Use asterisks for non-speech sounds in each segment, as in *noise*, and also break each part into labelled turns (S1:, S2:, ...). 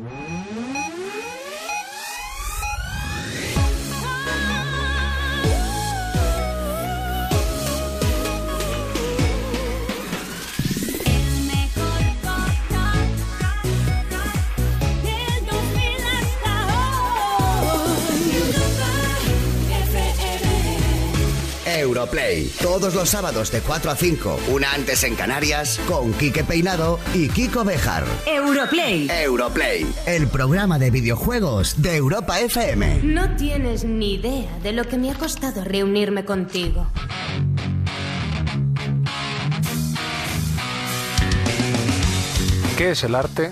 S1: Mm-hmm. Europlay. Todos los sábados de 4 a 5, una antes en Canarias, con Quique Peinado y Kiko Bejar.
S2: Europlay.
S1: Europlay, el programa de videojuegos de Europa FM.
S2: No tienes ni idea de lo que me ha costado reunirme contigo.
S3: ¿Qué es el arte?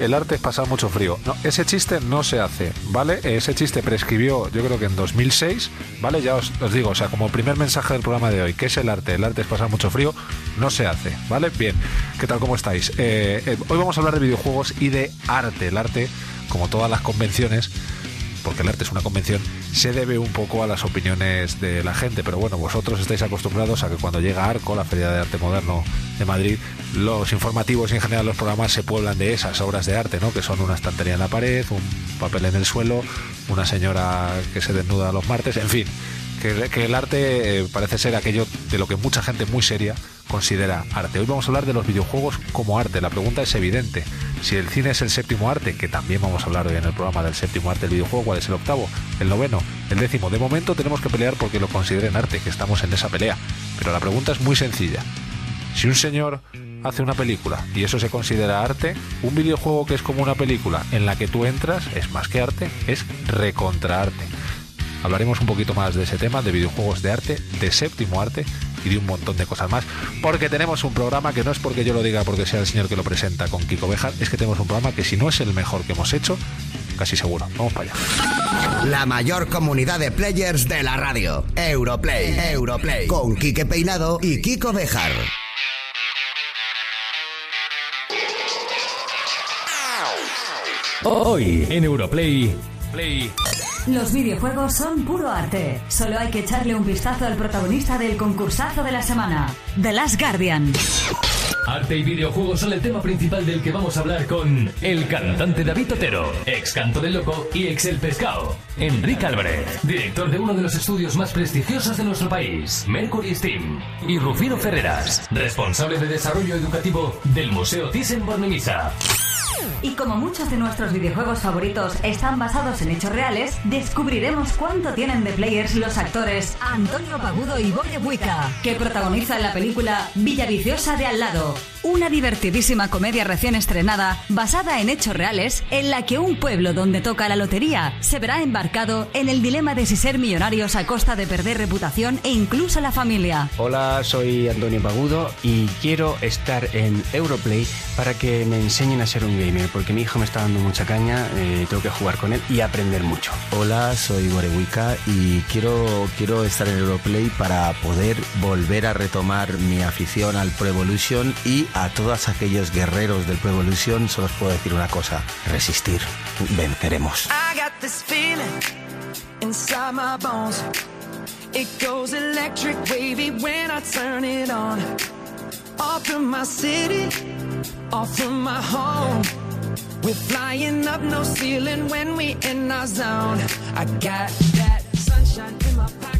S3: El arte es pasar mucho frío. No, ese chiste no se hace, ¿vale? Ese chiste prescribió, yo creo que en 2006, ¿vale? Ya os, digo, o sea, como primer mensaje del programa de hoy, ¿qué es el arte? El arte es pasar mucho frío, no se hace, ¿vale? Bien, ¿qué tal? ¿Cómo estáis? Eh, eh, hoy vamos a hablar de videojuegos y de arte. El arte, como todas las convenciones, porque el arte es una convención, se debe un poco a las opiniones de la gente. Pero bueno, vosotros estáis acostumbrados a que cuando llega Arco, la Feria de Arte Moderno de Madrid, los informativos y en general los programas se pueblan de esas obras de arte, ¿no? Que son una estantería en la pared, un papel en el suelo, una señora que se desnuda los martes, en fin que, el arte eh, parece ser aquello de lo que mucha gente muy seria considera arte. Hoy vamos a hablar de los videojuegos como arte. La pregunta es evidente. Si el cine es el séptimo arte, que también vamos a hablar hoy en el programa del séptimo arte del videojuego, ¿cuál es el octavo? ¿El noveno? ¿El décimo? De momento tenemos que pelear porque lo consideren arte, que estamos en esa pelea. Pero la pregunta es muy sencilla. Si un señor hace una película y eso se considera arte, un videojuego que es como una película en la que tú entras es más que arte, es recontraarte. Hablaremos un poquito más de ese tema, de videojuegos de arte, de séptimo arte y de un montón de cosas más. Porque tenemos un programa que no es porque yo lo diga porque sea el señor que lo presenta con Kiko Bejar, es que tenemos un programa que si no es el mejor que hemos hecho, casi seguro. Vamos para allá.
S1: La mayor comunidad de players de la radio. Europlay. Europlay. Con Quique Peinado y Kiko Bejar.
S4: Hoy en Europlay. Play.
S2: Los videojuegos son puro arte. Solo hay que echarle un vistazo al protagonista del concursazo de la semana, The Last Guardian.
S4: Arte y videojuegos son el tema principal del que vamos a hablar con el cantante David Otero, ex Canto del Loco y ex El Pescado. Enrique Albrecht, director de uno de los estudios más prestigiosos de nuestro país, Mercury Steam. Y Rufino Ferreras, responsable de desarrollo educativo del Museo Thyssen-Bornemisza.
S2: Y como muchos de nuestros videojuegos favoritos están basados en hechos reales, descubriremos cuánto tienen de players los actores Antonio Pagudo y Borre Buica, que protagonizan la película Villaviciosa de al lado, una divertidísima comedia recién estrenada basada en hechos reales en la que un pueblo donde toca la lotería se verá embarcado en el dilema de si ser millonarios a costa de perder reputación e incluso la familia.
S5: Hola, soy Antonio Pagudo y quiero estar en Europlay para que me enseñen a ser un gamer porque mi hijo me está dando mucha caña, eh, tengo que jugar con él y aprender mucho.
S6: Hola, soy Borewika y quiero, quiero estar en Europlay para poder volver a retomar mi afición al Pro Evolution y a todos aquellos guerreros del Pro Evolution solo os puedo decir una cosa, resistir, venceremos. I got this feeling inside my bones. It goes electric wavy when I turn it on. Off from my city, off from my home. We're flying up no ceiling when we in our zone. I got that sunshine in my pocket,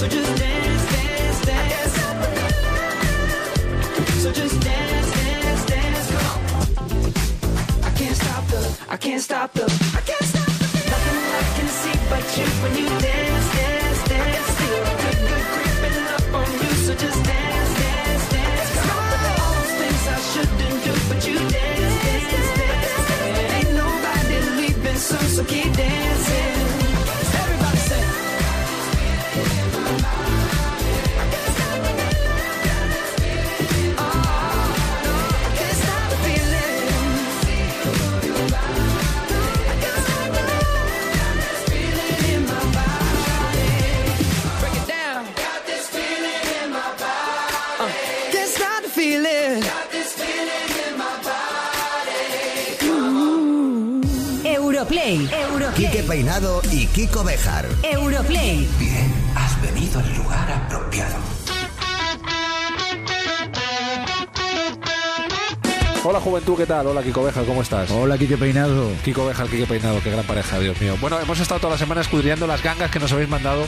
S6: So just dance.
S2: Europlay. Europlay.
S1: Quique Peinado y Kiko Bejar.
S2: Europlay.
S7: Bien, has venido al lugar apropiado.
S3: Hola Juventud, ¿qué tal? Hola Kiko Bejar, ¿cómo estás?
S8: Hola, Quique Peinado.
S3: Kiko Bejar, Kike Peinado, qué gran pareja, Dios mío. Bueno, hemos estado toda la semana escudriñando las gangas que nos habéis mandado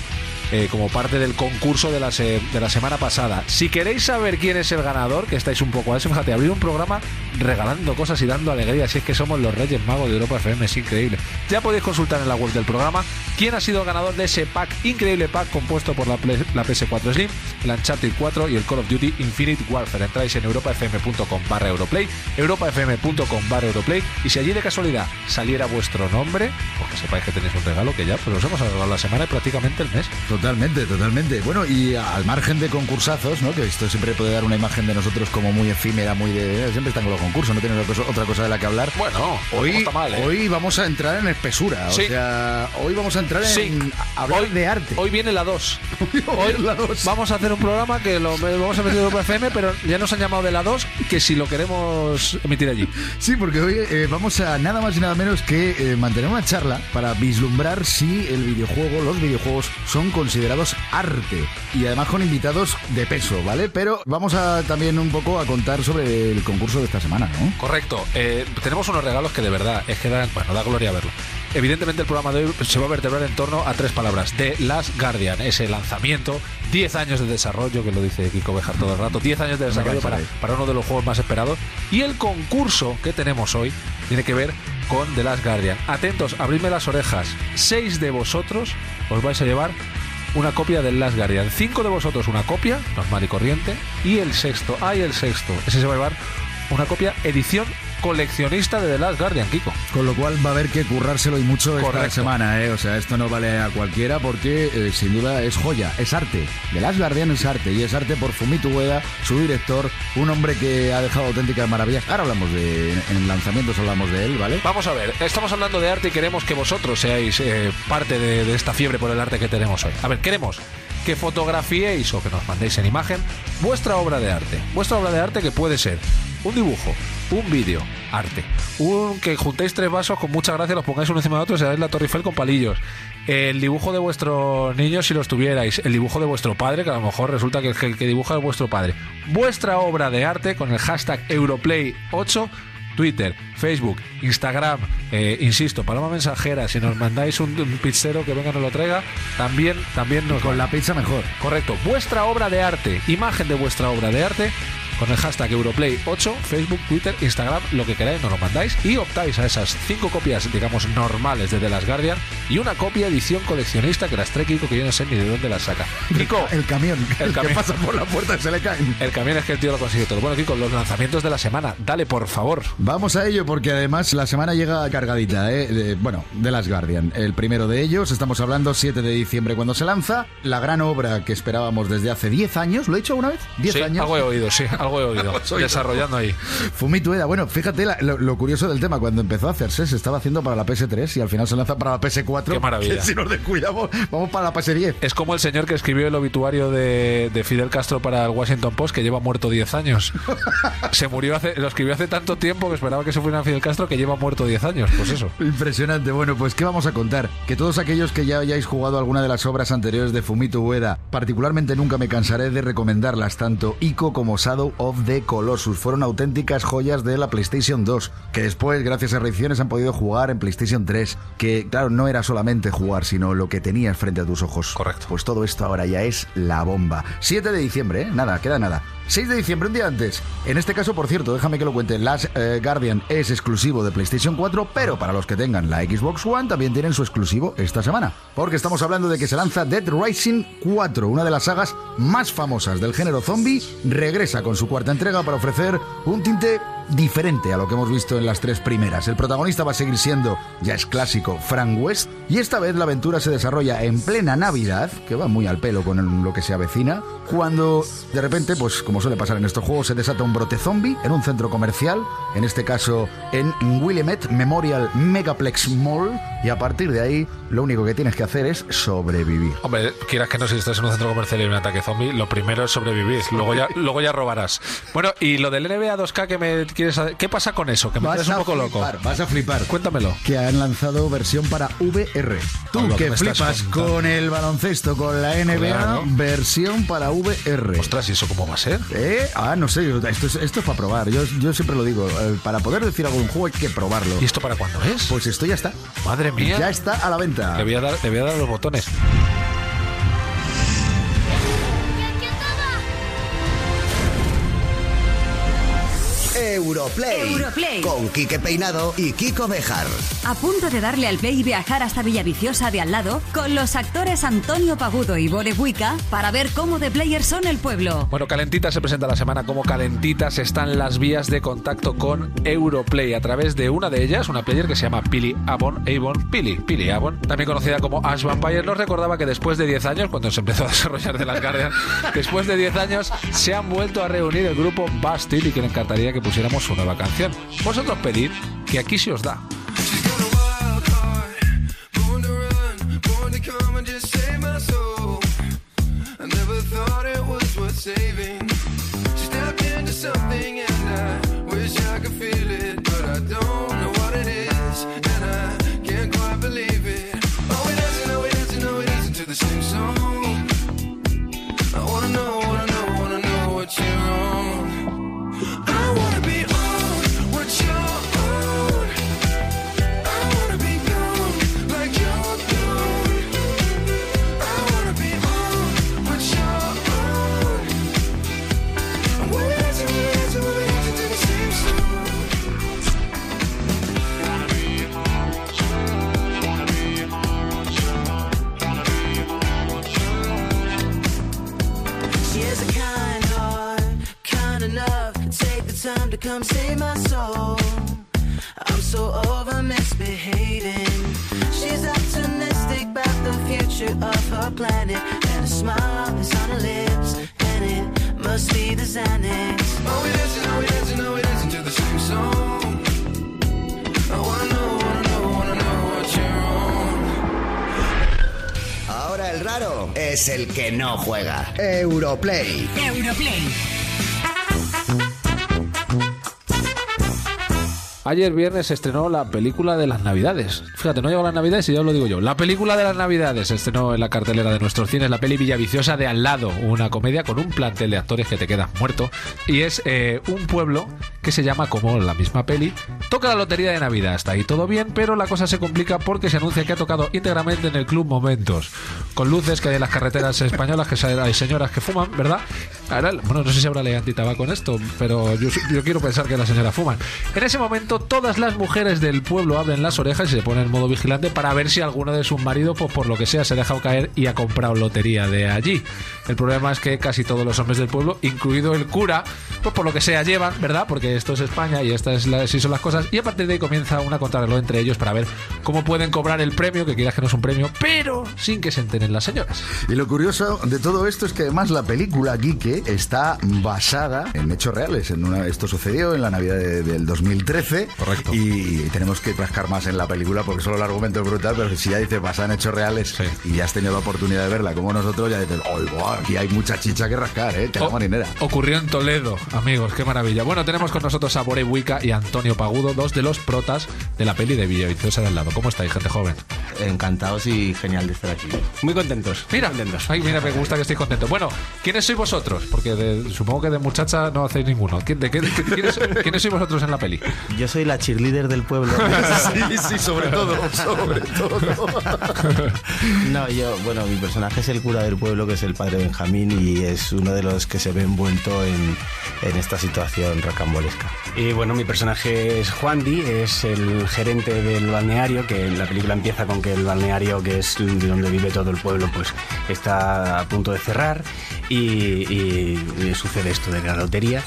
S3: eh, como parte del concurso de la, se- de la semana pasada. Si queréis saber quién es el ganador, que estáis un poco a eso, fíjate, abrir un programa regalando cosas y dando alegría, si es que somos los Reyes Magos de Europa FM, es increíble. Ya podéis consultar en la web del programa quién ha sido ganador de ese pack, increíble pack compuesto por la, Play- la PS4 Slim, el Uncharted 4 y el Call of Duty Infinite Warfare. Entráis en europafm.com barra Europlay, europafm.com barra Europlay, y si allí de casualidad saliera vuestro nombre, pues que sepáis que tenéis un regalo que ya pues os hemos regalado la semana y prácticamente el mes.
S8: Totalmente, totalmente. Bueno, y al margen de concursazos, ¿no? Que esto siempre puede dar una imagen de nosotros como muy efímera, muy de. Siempre están con los concursos, no tienen otra cosa, de la que hablar.
S3: Bueno,
S8: Hoy,
S3: está mal, ¿eh?
S8: hoy vamos a entrar en espesura.
S3: Sí.
S8: O sea, hoy vamos a entrar en hablar
S3: Hoy-
S8: de arte.
S3: Hoy viene la 2. *laughs*
S8: Hoy la dos.
S3: vamos a hacer un programa que lo vamos a meter en FM, pero ya nos han llamado de la 2, que si lo queremos emitir allí. *laughs*
S8: Sí, porque hoy eh, vamos a nada más y nada menos que eh, mantener una charla para vislumbrar si el videojuego, los videojuegos son considerados arte y además con invitados de peso, ¿vale? Pero vamos a también un poco a contar sobre el concurso de esta semana, ¿no?
S3: Correcto. Eh, tenemos unos regalos que de verdad es que dan, bueno, da gloria verlo. Evidentemente el programa de hoy se va a vertebrar en torno a tres palabras. The Last Guardian, ese lanzamiento, 10 años de desarrollo, que lo dice Kiko Bejar todo el rato, 10 años de desarrollo para, para uno de los juegos más esperados. Y el concurso que tenemos hoy tiene que ver con The Last Guardian. Atentos, abridme las orejas. Seis de vosotros os vais a llevar una copia del Last Guardian. Cinco de vosotros una copia, normal y corriente. Y el sexto, ay, el sexto, ese se va a llevar una copia edición coleccionista de The Last Guardian, Kiko.
S8: Con lo cual va a haber que currárselo y mucho esta semana, ¿eh? O sea, esto no vale a cualquiera porque eh, sin duda es joya, es arte. The Last Guardian es arte y es arte por Fumito Ueda, su director, un hombre que ha dejado auténticas maravillas. Ahora hablamos de, en lanzamientos hablamos de él, ¿vale?
S3: Vamos a ver, estamos hablando de arte y queremos que vosotros seáis eh, parte de, de esta fiebre por el arte que tenemos hoy. A ver, queremos que fotografiéis o que nos mandéis en imagen vuestra obra de arte. Vuestra obra de arte que puede ser un dibujo, un vídeo, arte. Un que juntéis tres vasos con mucha gracia, los pongáis uno encima de otro y se la Torre Eiffel con palillos. El dibujo de vuestros niños si los tuvierais. El dibujo de vuestro padre, que a lo mejor resulta que el que- dibuja es vuestro padre. Vuestra obra de arte con el hashtag Europlay8 Twitter, Facebook, Instagram, eh, insisto, paloma mensajera, si nos mandáis un, un pizzero que venga y nos lo traiga, también, también nos
S8: Con la pizza mejor.
S3: Correcto, vuestra obra de arte, imagen de vuestra obra de arte, con el hashtag Europlay8, Facebook, Twitter, Instagram, lo que queráis, nos lo mandáis y optáis a esas cinco copias, digamos, normales de The Last Guardian y una copia edición coleccionista que las trae Kiko, que yo no sé ni de dónde las saca. Kiko,
S8: El camión,
S3: El
S8: el,
S3: camión.
S8: que pasa por la puerta y se le cae.
S3: el camión es que el tío lo consigue todo. Bueno, Kiko, los lanzamientos de la semana, dale por favor.
S8: Vamos a ello porque además la semana llega cargadita, ¿eh? De- bueno, de Las Guardian. El primero de ellos, estamos hablando 7 de diciembre cuando se lanza, la gran obra que esperábamos desde hace 10 años, ¿lo he dicho alguna vez? 10
S3: Sí,
S8: años.
S3: algo he oído, sí, algo he *laughs* oído. Desarrollando ahí.
S8: Fumito Ueda, bueno, fíjate la- lo, lo curioso del tema, cuando empezó a hacerse se estaba haciendo para la PS3 y al final se lanza para la PS4.
S3: Qué maravilla.
S8: Que si nos descuidamos, vamos para la PS10.
S3: Es como el señor que escribió el obituario de, de Fidel Castro para el Washington Post, que lleva muerto 10 años. *laughs* Se murió hace, lo escribió hace tanto tiempo que esperaba que se fuera Fidel Castro, que lleva muerto 10 años. Pues eso.
S8: Impresionante. Bueno, pues ¿qué vamos a contar? Que todos aquellos que ya hayáis jugado alguna de las obras anteriores de Fumito Ueda, particularmente nunca me cansaré de recomendarlas, tanto Ico como Shadow of the Colossus. Fueron auténticas joyas de la PlayStation 2, que después, gracias a reediciones, han podido jugar en PlayStation 3. Que, claro, no era solamente jugar, sino lo que tenías frente a tus ojos.
S3: Correcto.
S8: Pues todo esto ahora ya es la bomba. 7 de diciembre, ¿eh? Nada, queda nada. 6 de diciembre, un día antes. En este caso, por cierto, déjame que lo cuente. Last eh, Guardian es exclusivo de PlayStation 4, pero para los que tengan la Xbox One también tienen su exclusivo esta semana. Porque estamos hablando de que se lanza Dead Rising 4, una de las sagas más famosas del género zombie, regresa con su cuarta entrega para ofrecer un tinte diferente a lo que hemos visto en las tres primeras. El protagonista va a seguir siendo, ya es clásico, Frank West, y esta vez la aventura se desarrolla en plena Navidad, que va muy al pelo con lo que se avecina, cuando de repente, pues como suele pasar en estos juegos, se desata un brote zombie en un centro comercial, en este caso en Willamette Memorial Megaplex Mall, y a partir de ahí lo único que tienes que hacer es sobrevivir.
S3: Hombre, quieras que no, si estás en un centro comercial y hay un ataque zombie, lo primero es sobrevivir, luego ya, luego ya robarás. Bueno, y lo del NBA 2K que me, quieres ¿Qué pasa con eso? Que me tienes un poco loco.
S8: flipar, vas a flipar.
S3: Cuéntamelo.
S8: que han lanzado versión para VR. Tú
S3: Pablo, ¿qué
S8: que flipas con el baloncesto, con la NBA,
S3: Claro.
S8: versión para VR.
S3: Ostras, ¿y eso cómo va a ser?
S8: ¿Eh? Ah, no sé, esto es, esto es para probar. Yo, yo siempre lo digo, eh, para poder decir algo de un juego hay que probarlo.
S3: ¿Y esto para cuándo es?
S8: Pues esto ya está.
S3: Madre mía.
S8: Ya está a la venta.
S3: Le voy a dar, le voy a dar los botones.
S1: Europlay.
S2: Europlay.
S1: Con Quique Peinado y Kiko Bejar.
S2: A punto de darle al play y viajar hasta Villaviciosa de al lado con los actores Antonio Pagudo y Bore Buica para ver cómo de players son el pueblo.
S3: Bueno, Calentita se presenta la semana como Calentitas están las vías de contacto con Europlay a través de una de ellas, una player que se llama Pili Avon, Avon, Pili, Pili Avon, también conocida como Ash Vampire, nos recordaba que después de 10 años, cuando se empezó a *laughs* desarrollar de las Guardian, después de 10 años se han vuelto a reunir el grupo Bastille y que le encantaría que pusiéramos su nueva canción. Vosotros pedid que aquí se os da.
S9: Come save my soul.
S10: I'm so over misbehaving. She's optimistic about the future of her planet, and a smile is on her lips, and it must be the Xanax.
S9: Oh, we dancing, oh, we dancing, oh, we dancing to the same song. I wanna know, wanna know, wanna know what you're on.
S1: Ahora el raro es el que no juega. Europlay.
S2: Europlay.
S3: Ayer viernes se estrenó la película de las Navidades. Fíjate, no llegó las Navidades y ya os lo digo yo. La película de las Navidades se estrenó en la cartelera de nuestros cines, la peli Villaviciosa de al lado, una comedia con un plantel de actores que te quedas muerto. Y es eh, un pueblo que se llama como la misma peli. Toca la lotería de Navidad, hasta ahí todo bien, pero la cosa se complica porque se anuncia que ha tocado íntegramente en el Club Momentos. Con luces que hay en las carreteras españolas, que hay señoras que fuman, ¿verdad? Ahora, bueno, no sé si habrá ley antitabaco en esto, pero yo, quiero pensar que las señoras fuman. En ese momento, todas las mujeres del pueblo abren las orejas y se ponen en modo vigilante para ver si alguno de sus maridos, pues por lo que sea, se ha dejado caer y ha comprado lotería de allí. El problema es que casi todos los hombres del pueblo, incluido el cura, pues por lo que sea llevan, ¿verdad? Porque esto es España y estas es la- así son las cosas. Y a partir de ahí comienza una contrarreloj entre ellos para ver cómo pueden cobrar el premio, que quieras que no es un premio, pero sin que se enteren las señoras.
S8: Y lo curioso de todo esto es que además la película Quique está basada en hechos reales. En una, esto sucedió en la Navidad de- del 2013.
S3: Correcto.
S8: Y tenemos que rascar más en la película porque solo el argumento es brutal, pero si ya dices basada en hechos reales
S3: Sí.
S8: y ya has tenido la oportunidad de verla como nosotros, ya dices, ¡ay, guau! Aquí hay mucha chicha que rascar, ¿eh? Tela
S3: O-
S8: marinera.
S3: Ocurrió en Toledo, amigos, qué maravilla. Bueno, tenemos con nosotros a Bore Wicca y Antonio Pagudo, dos de los protas de la peli de Villaviciosa de al lado. ¿Cómo estáis, gente joven?
S11: Encantados y genial de estar aquí.
S5: Muy contentos.
S3: Mira,
S5: muy contentos.
S3: ay, mira, me gusta que estéis contentos. Bueno, ¿quiénes sois vosotros? Porque de- supongo que de muchacha no hacéis ninguno. ¿Quién- de qué- de- quiénes, quiénes sois vosotros en la peli?
S11: Yo soy la cheerleader del pueblo. *laughs*
S8: Sí, sí, sobre todo, sobre todo. *laughs*
S11: No, yo, bueno, mi personaje es el cura del pueblo, que es el padre Benjamín, y es uno de los que se ve envuelto en, en esta situación rocambolesca.
S5: Y bueno, mi personaje es Juan Di, es el gerente del balneario, que la película empieza con que el balneario, que es de donde vive todo el pueblo, pues está a punto de cerrar y sucede esto de la lotería.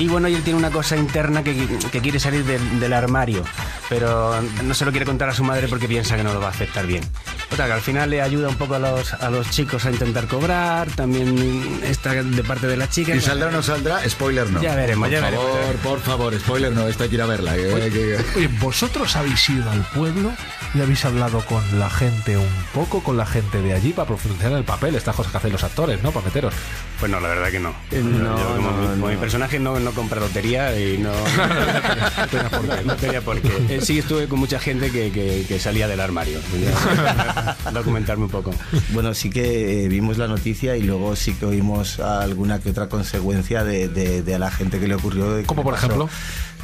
S5: Y bueno, y él tiene una cosa interna que, que quiere salir del, del armario, pero no se lo quiere contar a su madre porque piensa que no lo va a aceptar bien. O sea, que al final le ayuda un poco a los, a los chicos a intentar cobrar, también está de parte de la chica.
S8: ¿Y saldrá o no saldrá? Spoiler no.
S5: Ya veremos,
S8: por
S5: ya
S8: favor,
S5: veremos.
S8: Por favor, spoiler no, esta hay que ir a verla. que- que-
S3: Oye, ¿vosotros habéis ido al pueblo y habéis hablado con la gente un poco, con la gente de allí para profundizar en el papel, estas cosas que hacen los actores, ¿no? Para meteros.
S5: Pues no, la verdad que no.
S11: Eh, no,
S5: Yo como,
S11: no,
S5: como
S11: no.
S5: mi personaje no, no compra lotería y no, *laughs* no tenía por qué. No tenía por qué. Eh, sí estuve con mucha gente que, que- que salía del armario. *laughs* Documentarme un poco.
S11: Bueno, sí que eh, vimos la noticia y luego sí que oímos alguna que otra consecuencia de, de- de a la gente que le ocurrió.
S3: ¿Cómo, por
S11: pasó.
S3: ejemplo?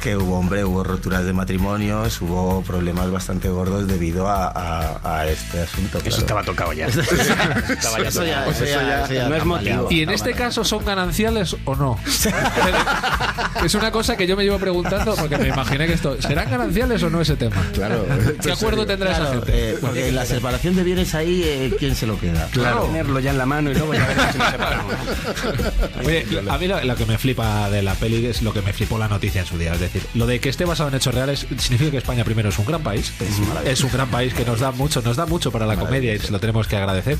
S11: Que hubo, hombre, hubo roturas de matrimonios, hubo problemas bastante gordos debido a, a- a este asunto.
S5: Eso
S11: claro.
S5: estaba tocado ya. *laughs* Estaba ya
S11: Eso ya-
S5: tocado.
S11: eso ya- eso ya
S5: no es motivo.
S3: ¿Y en este caso son gananciales o no? *laughs* es una cosa que yo me llevo preguntando porque me imaginé que esto. ¿Serán gananciales o no ese tema?
S8: Claro.
S3: ¿Qué acuerdo tendrá esa
S11: Claro,
S3: gente?
S11: eh, porque la separación de bienes ahí, eh, ¿quién se lo queda?
S5: Claro. Tenerlo ya en la mano y luego ya veremos si nos separamos. *laughs*
S3: Oye, a mí lo, lo que me flipa de la peli es lo que me flipó la noticia en su día. Es decir, lo de que esté basado en hechos reales significa que España primero es un gran país. Es, un gran país que nos da mucho, nos da mucho para la comedia y se lo tenemos que agradecer.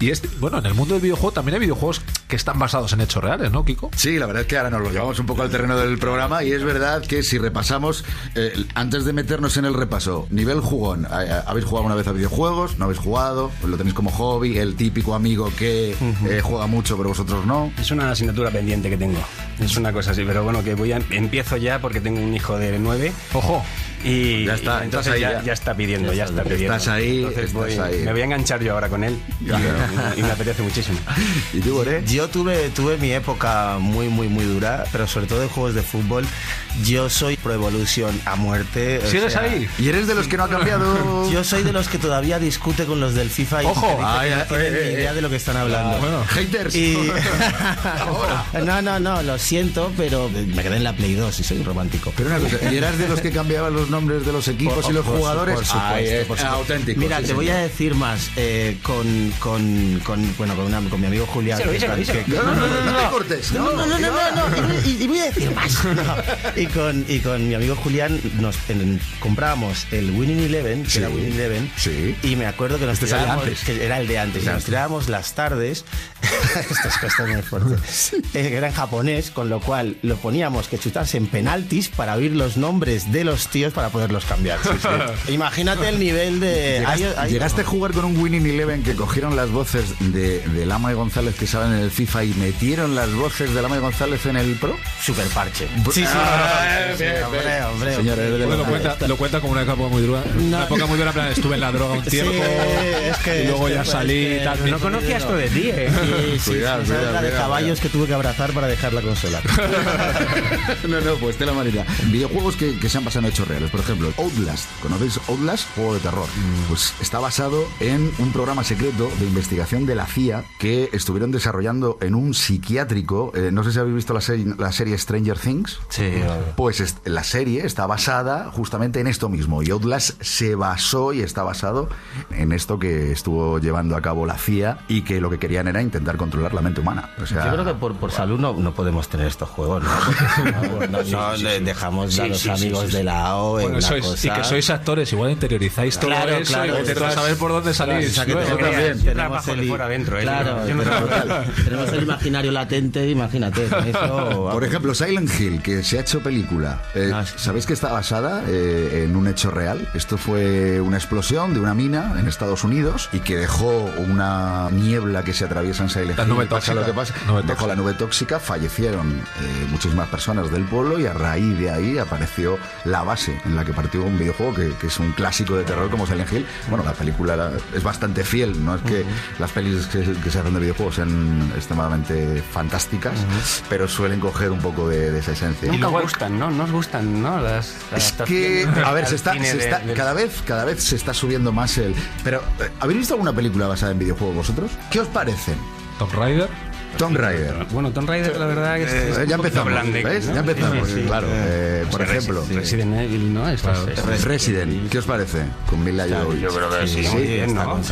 S3: Y este, bueno, en el mundo del videojuego también hay videojuegos que están basados en hechos reales, ¿no, Kiko?
S8: Sí, la verdad es que ahora nos lo llevamos un poco al terreno del programa y es verdad que si repasamos, eh, antes de meternos en el repaso, nivel jugón, eh, ¿habéis jugado una vez a videojuegos? ¿No habéis jugado? Pues lo tenéis como hobby, el típico amigo que eh, juega mucho pero vosotros no.
S5: Es una asignatura pendiente que tengo. Es una cosa así, pero bueno, que voy a, empiezo ya porque tengo un hijo de nueve.
S3: Ojo.
S5: Y,
S8: Ya está,
S5: y entonces
S8: ahí
S5: ya,
S8: ya.
S5: ya está pidiendo, ya está pidiendo.
S8: Estás ahí,
S5: Entonces
S8: estás
S5: voy-
S8: ahí.
S5: Me voy a enganchar yo ahora con él y, y me apetece muchísimo. *laughs*
S8: ¿Y tú, Boré?
S11: Yo tuve, tuve mi época muy, muy, muy dura, pero sobre todo en juegos de fútbol. Yo soy Pro Evolution a muerte. o
S3: ¿Sigues
S11: sea,
S3: ahí?
S8: ¿Y eres de los que no ha cambiado? *laughs*
S11: Yo soy de los que todavía discute con los del FIFA y
S3: Ojo.
S8: Ay,
S11: no
S8: ay,
S11: tienen
S8: eh,
S11: ni
S8: eh,
S11: idea de lo que están hablando.
S3: bueno.
S8: Haters.
S11: Y... *laughs* no, no, no, lo siento, pero me quedé en la Play 2 y soy romántico.
S8: Pero una cosa, ¿y eras de los que cambiaban los nombres de los equipos
S11: Por-
S8: y los
S11: por su-
S8: jugadores?
S11: por supuesto,
S8: Ay, eh,
S11: por supuesto.
S8: auténtico.
S11: Mira,
S8: sí,
S11: te voy a decir más. eh, con, con, con, bueno, con, una- con mi amigo Julián.
S5: Díselo,
S11: que-
S5: díselo, díselo.
S11: que-
S8: No, no, no, no, te cortes.
S11: No, no, no, no, no, no, Y, y voy a decir más. No. Y, con, y con mi amigo Julián nos en- comprábamos el Winning Eleven, que
S8: Sí.
S11: era Winning Eleven.
S8: Sí.
S11: Y me acuerdo que nos
S8: Este
S11: tirábamos,
S8: antes.
S11: que era el de antes, y nos tirábamos las tardes. Esto es esto es muy fuerte. Eh, Era en japonés, con lo cual lo poníamos que chutarse en penaltis para oír los nombres de los tíos para poderlos cambiar. Sí, sí. *laughs* Imagínate el nivel de.
S8: ¿Llegaste,
S11: hay- hay-
S8: llegaste a jugar con un Winning Eleven que cogieron las voces de, de Lama y González que saben en el FIFA y metieron las voces de Lama y González en el Pro?
S11: Super parche.
S8: Sí, sí. Ah,
S11: Sí,
S8: bien,
S11: hombre, hombre,
S8: Señor,
S11: hombre.
S8: eres de
S3: Bueno,
S8: los-
S3: lo cuenta, lo cuenta como una época muy dura. Una época muy dura, plan, estuve en la droga un tiempo.
S11: es que-
S3: y luego
S11: es
S3: ya
S11: que-
S3: salí y
S11: es que
S3: tal.
S5: No conocía esto de ti, ¿eh? *laughs*
S11: Sí, sí,
S8: Cuidado,
S11: esa es
S8: cuidado,
S11: la de
S8: cuidado,
S11: caballos que tuve que abrazar para dejar la consola. *laughs*
S8: no, no, pues te la manita. Videojuegos que, que se han basado en hechos Por ejemplo, Outlast. ¿Conocéis Outlast? Juego de terror. Pues está basado en un programa secreto de investigación de la CIA que estuvieron desarrollando en un psiquiátrico. Eh, no sé si habéis visto la, serie- la serie Stranger Things.
S11: Sí,
S8: Pues la serie está basada justamente en esto mismo. Y Outlast se basó y está basado en esto que estuvo llevando a cabo la CIA y que lo que querían era intentar controlar la mente humana. O sea,
S11: Yo creo que por, por salud no, no podemos tener estos juegos, ¿no? *laughs* No, no, no, dejamos a los amigos de la AO
S3: Bueno,
S11: la
S3: sois-
S11: cosa.
S3: y que sois actores, igual interiorizáis todo
S11: Claro,
S3: eso
S11: claro,
S3: y intentáis saber por dónde salís.
S11: O sea, que
S3: luego.
S11: tenemos-
S8: también.
S5: Yo
S11: tenemos
S5: trabajo de
S11: el-
S5: fuera adentro, ¿eh?
S11: Claro,
S5: Yo no
S11: tenemos el imaginario latente, imagínate. eso,
S8: Por ejemplo, Silent Hill, que se ha hecho película. Eh,
S11: Ah, sí.
S8: ¿Sabéis que está basada eh, en un hecho real? Esto fue una explosión de una mina en Estados Unidos y que dejó una niebla que se atraviesa en Silent
S3: La
S8: Hill.
S3: nube
S8: Y pasa
S3: tóxica.
S8: lo que pasa.
S3: Nube
S8: dejó
S3: tóxica.
S8: la nube tóxica, fallecieron eh, muchísimas personas del pueblo y a raíz de ahí apareció la base en la que partió un videojuego que, que es un clásico de terror como Silent Hill. Bueno, la película era- es bastante fiel, no es que las pelis que, que se hacen de videojuegos sean extremadamente fantásticas, pero suelen coger un poco de, de esa esencia.
S5: Nunca gustan, ¿no? Nos gustan, ¿no? Las
S8: Es que, a ver, se está,
S5: cine
S8: se
S5: de-
S8: está-
S5: del-
S8: cada vez, cada vez se está subiendo más el. Pero, eh, ¿habéis visto alguna película basada en videojuegos vosotros? ¿Qué os parecen?
S3: Tomb Raider.
S8: Tomb Raider.
S5: Bueno, Tomb Raider, la verdad, que es,
S8: Eh,
S5: es
S8: ya empezamos,
S5: blandengue,
S8: ¿ves?
S5: ¿no?
S8: Ya empezamos,
S5: Sí,
S8: claro. eh, por
S5: Pues
S8: ejemplo,
S5: Resi- Resident Evil, ¿no? Es- es-
S8: Res- Resident, ¿qué os parece? Con Mila Jovovich.
S5: Yo creo que sí,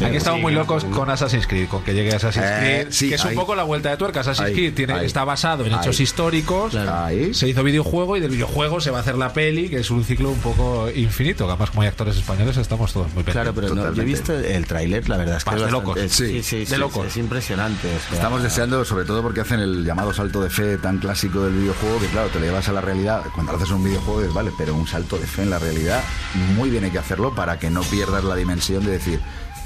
S3: Aquí estamos muy locos con Assassin's Creed, con que llegue Assassin's
S8: Eh,
S3: Creed,
S8: sí,
S3: que es
S8: ahí.
S3: un poco la vuelta de tuerca. Assassin's
S8: Ahí,
S3: Creed tiene,
S8: ahí.
S3: está basado en hechos
S8: Ahí.
S3: históricos.
S8: Ahí.
S3: Se hizo videojuego y del videojuego se va a hacer la peli, que es un ciclo un poco infinito. Que además, como hay actores españoles, estamos todos muy
S11: Claro,
S3: pendientes.
S11: pero no, yo he visto el tráiler, la verdad es que es
S3: de locos.
S11: Sí,
S8: Sí,
S11: sí,
S3: de
S11: sí,
S3: locos.
S11: Es impresionante.
S8: Estamos deseando, sobre todo porque hacen el llamado salto de fe tan clásico del videojuego, que claro, te lo llevas a la realidad. Cuando haces un videojuego, es vale, pero un salto de fe en la realidad, muy bien hay que hacerlo para que no pierdas la dimensión de decir,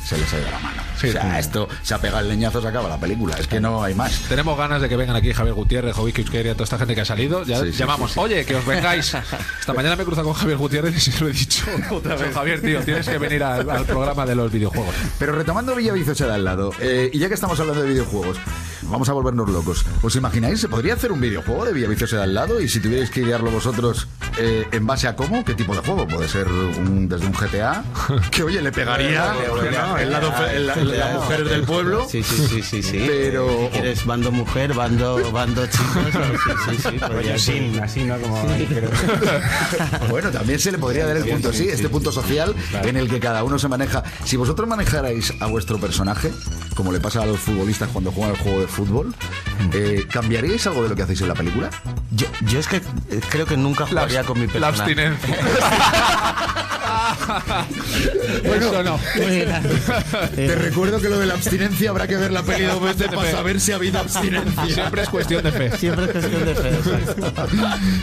S8: se les ha ido la mano.
S3: Sí,
S8: o sea,
S3: sí.
S8: esto se ha pegado el leñazo, se acaba la película. Es que no hay más.
S3: Tenemos ganas de que vengan aquí Javier Gutiérrez, Jovic Euskera, toda esta gente que ha salido. Ya
S8: Sí, sí,
S3: llamamos, oye, que os vengáis. Esta mañana me he cruzado con Javier Gutiérrez y se lo he dicho. Otra vez. Javier, tío, tienes que venir al, al programa de los videojuegos.
S8: Pero retomando Villaviciosa de al lado, eh, y ya que estamos hablando de videojuegos, vamos a volvernos locos. ¿Os imagináis? ¿Se podría hacer un videojuego de Villaviciosa de al lado? Y si tuvierais que idearlo vosotros, eh, ¿en base a cómo? ¿Qué tipo de juego? Puede ser un, desde un GTA, que oye, le pegaría el lado, fe- el- el- la mujer del pueblo.
S11: Sí, sí, sí, sí, sí.
S8: Pero-
S11: ¿Quieres bando mujer, bando, bando chicos? Sí, sí, sí. podría
S5: Rollo sin, así, ¿no? Como pero- *laughs*
S8: Bueno, también se le podría dar el punto sí, este punto social en el que cada uno se maneja. Si vosotros manejarais a vuestro personaje, como le pasa a los futbolistas cuando juegan el juego de fútbol, eh, ¿cambiaríais algo de lo que hacéis en la película?
S11: Yo, yo es que eh, creo que nunca jugaría con mi
S3: La
S11: personaje.
S3: abstinencia. *laughs* *laughs*
S8: Bueno,
S3: no.
S8: Te recuerdo que lo de la abstinencia habrá que ver la peli dos veces para saber si ha habido abstinencia.
S3: Siempre es cuestión de fe.
S11: Siempre es cuestión de fe. exacto.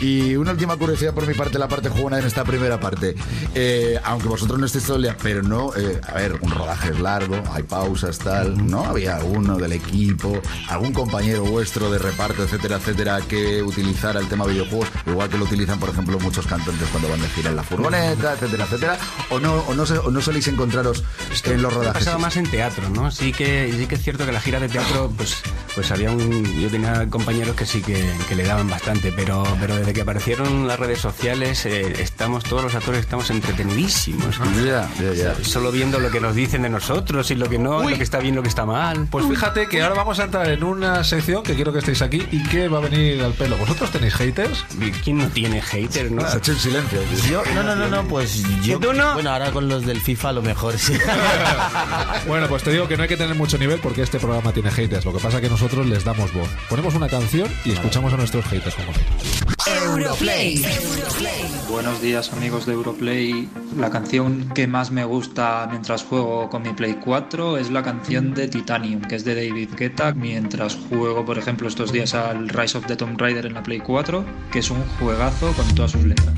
S11: *laughs*
S8: Y una última curiosidad por mi parte, la parte jugona en esta primera parte. Eh, aunque vosotros no estéis todo el día, pero no, eh, a ver, un rodaje es largo, hay pausas, tal, ¿no? Había alguno del equipo, algún compañero vuestro de reparto, etcétera, etcétera, que utilizara el tema videojuegos, igual que lo utilizan, por ejemplo, muchos cantantes cuando van de gira en la furgoneta, etcétera, etcétera, o no, o no, o no soléis encontraros en los
S5: Ha
S8: rodajes.
S5: pasado más en teatro, ¿no? Sí que, sí que es cierto que la gira de teatro, pues, pues había un. Yo tenía compañeros que sí que, que le daban bastante, pero, pero desde que aparecieron las redes sociales, eh, estamos, todos los actores estamos entretenidísimos.
S8: Ya, ya, ya.
S5: Solo viendo lo que nos dicen de nosotros y lo que no,
S3: Uy.
S5: lo que está bien, lo que está mal.
S3: Pues fíjate que ahora vamos a entrar en una sección que quiero que estéis aquí y que va a venir al pelo. ¿Vosotros tenéis haters?
S5: ¿Quién no tiene haters, no?
S8: Se ha hecho en silencio.
S11: Yo, no, no, no, no, pues yo. Bueno, ahora con los del FIFA a lo mejor sí. *laughs*
S3: Bueno, pues te digo que no hay que tener mucho nivel porque este programa tiene haters. Lo que pasa es que nosotros les damos voz. Ponemos una canción y escuchamos a nuestros haters como son.
S2: Europlay.
S12: Buenos días amigos de Europlay. La canción que más me gusta mientras juego con mi Play 4 es la canción de Titanium, que es de David Guetta, mientras juego, por ejemplo, estos días al Rise of the Tomb Raider en la Play 4, que es un juegazo con todas sus letras.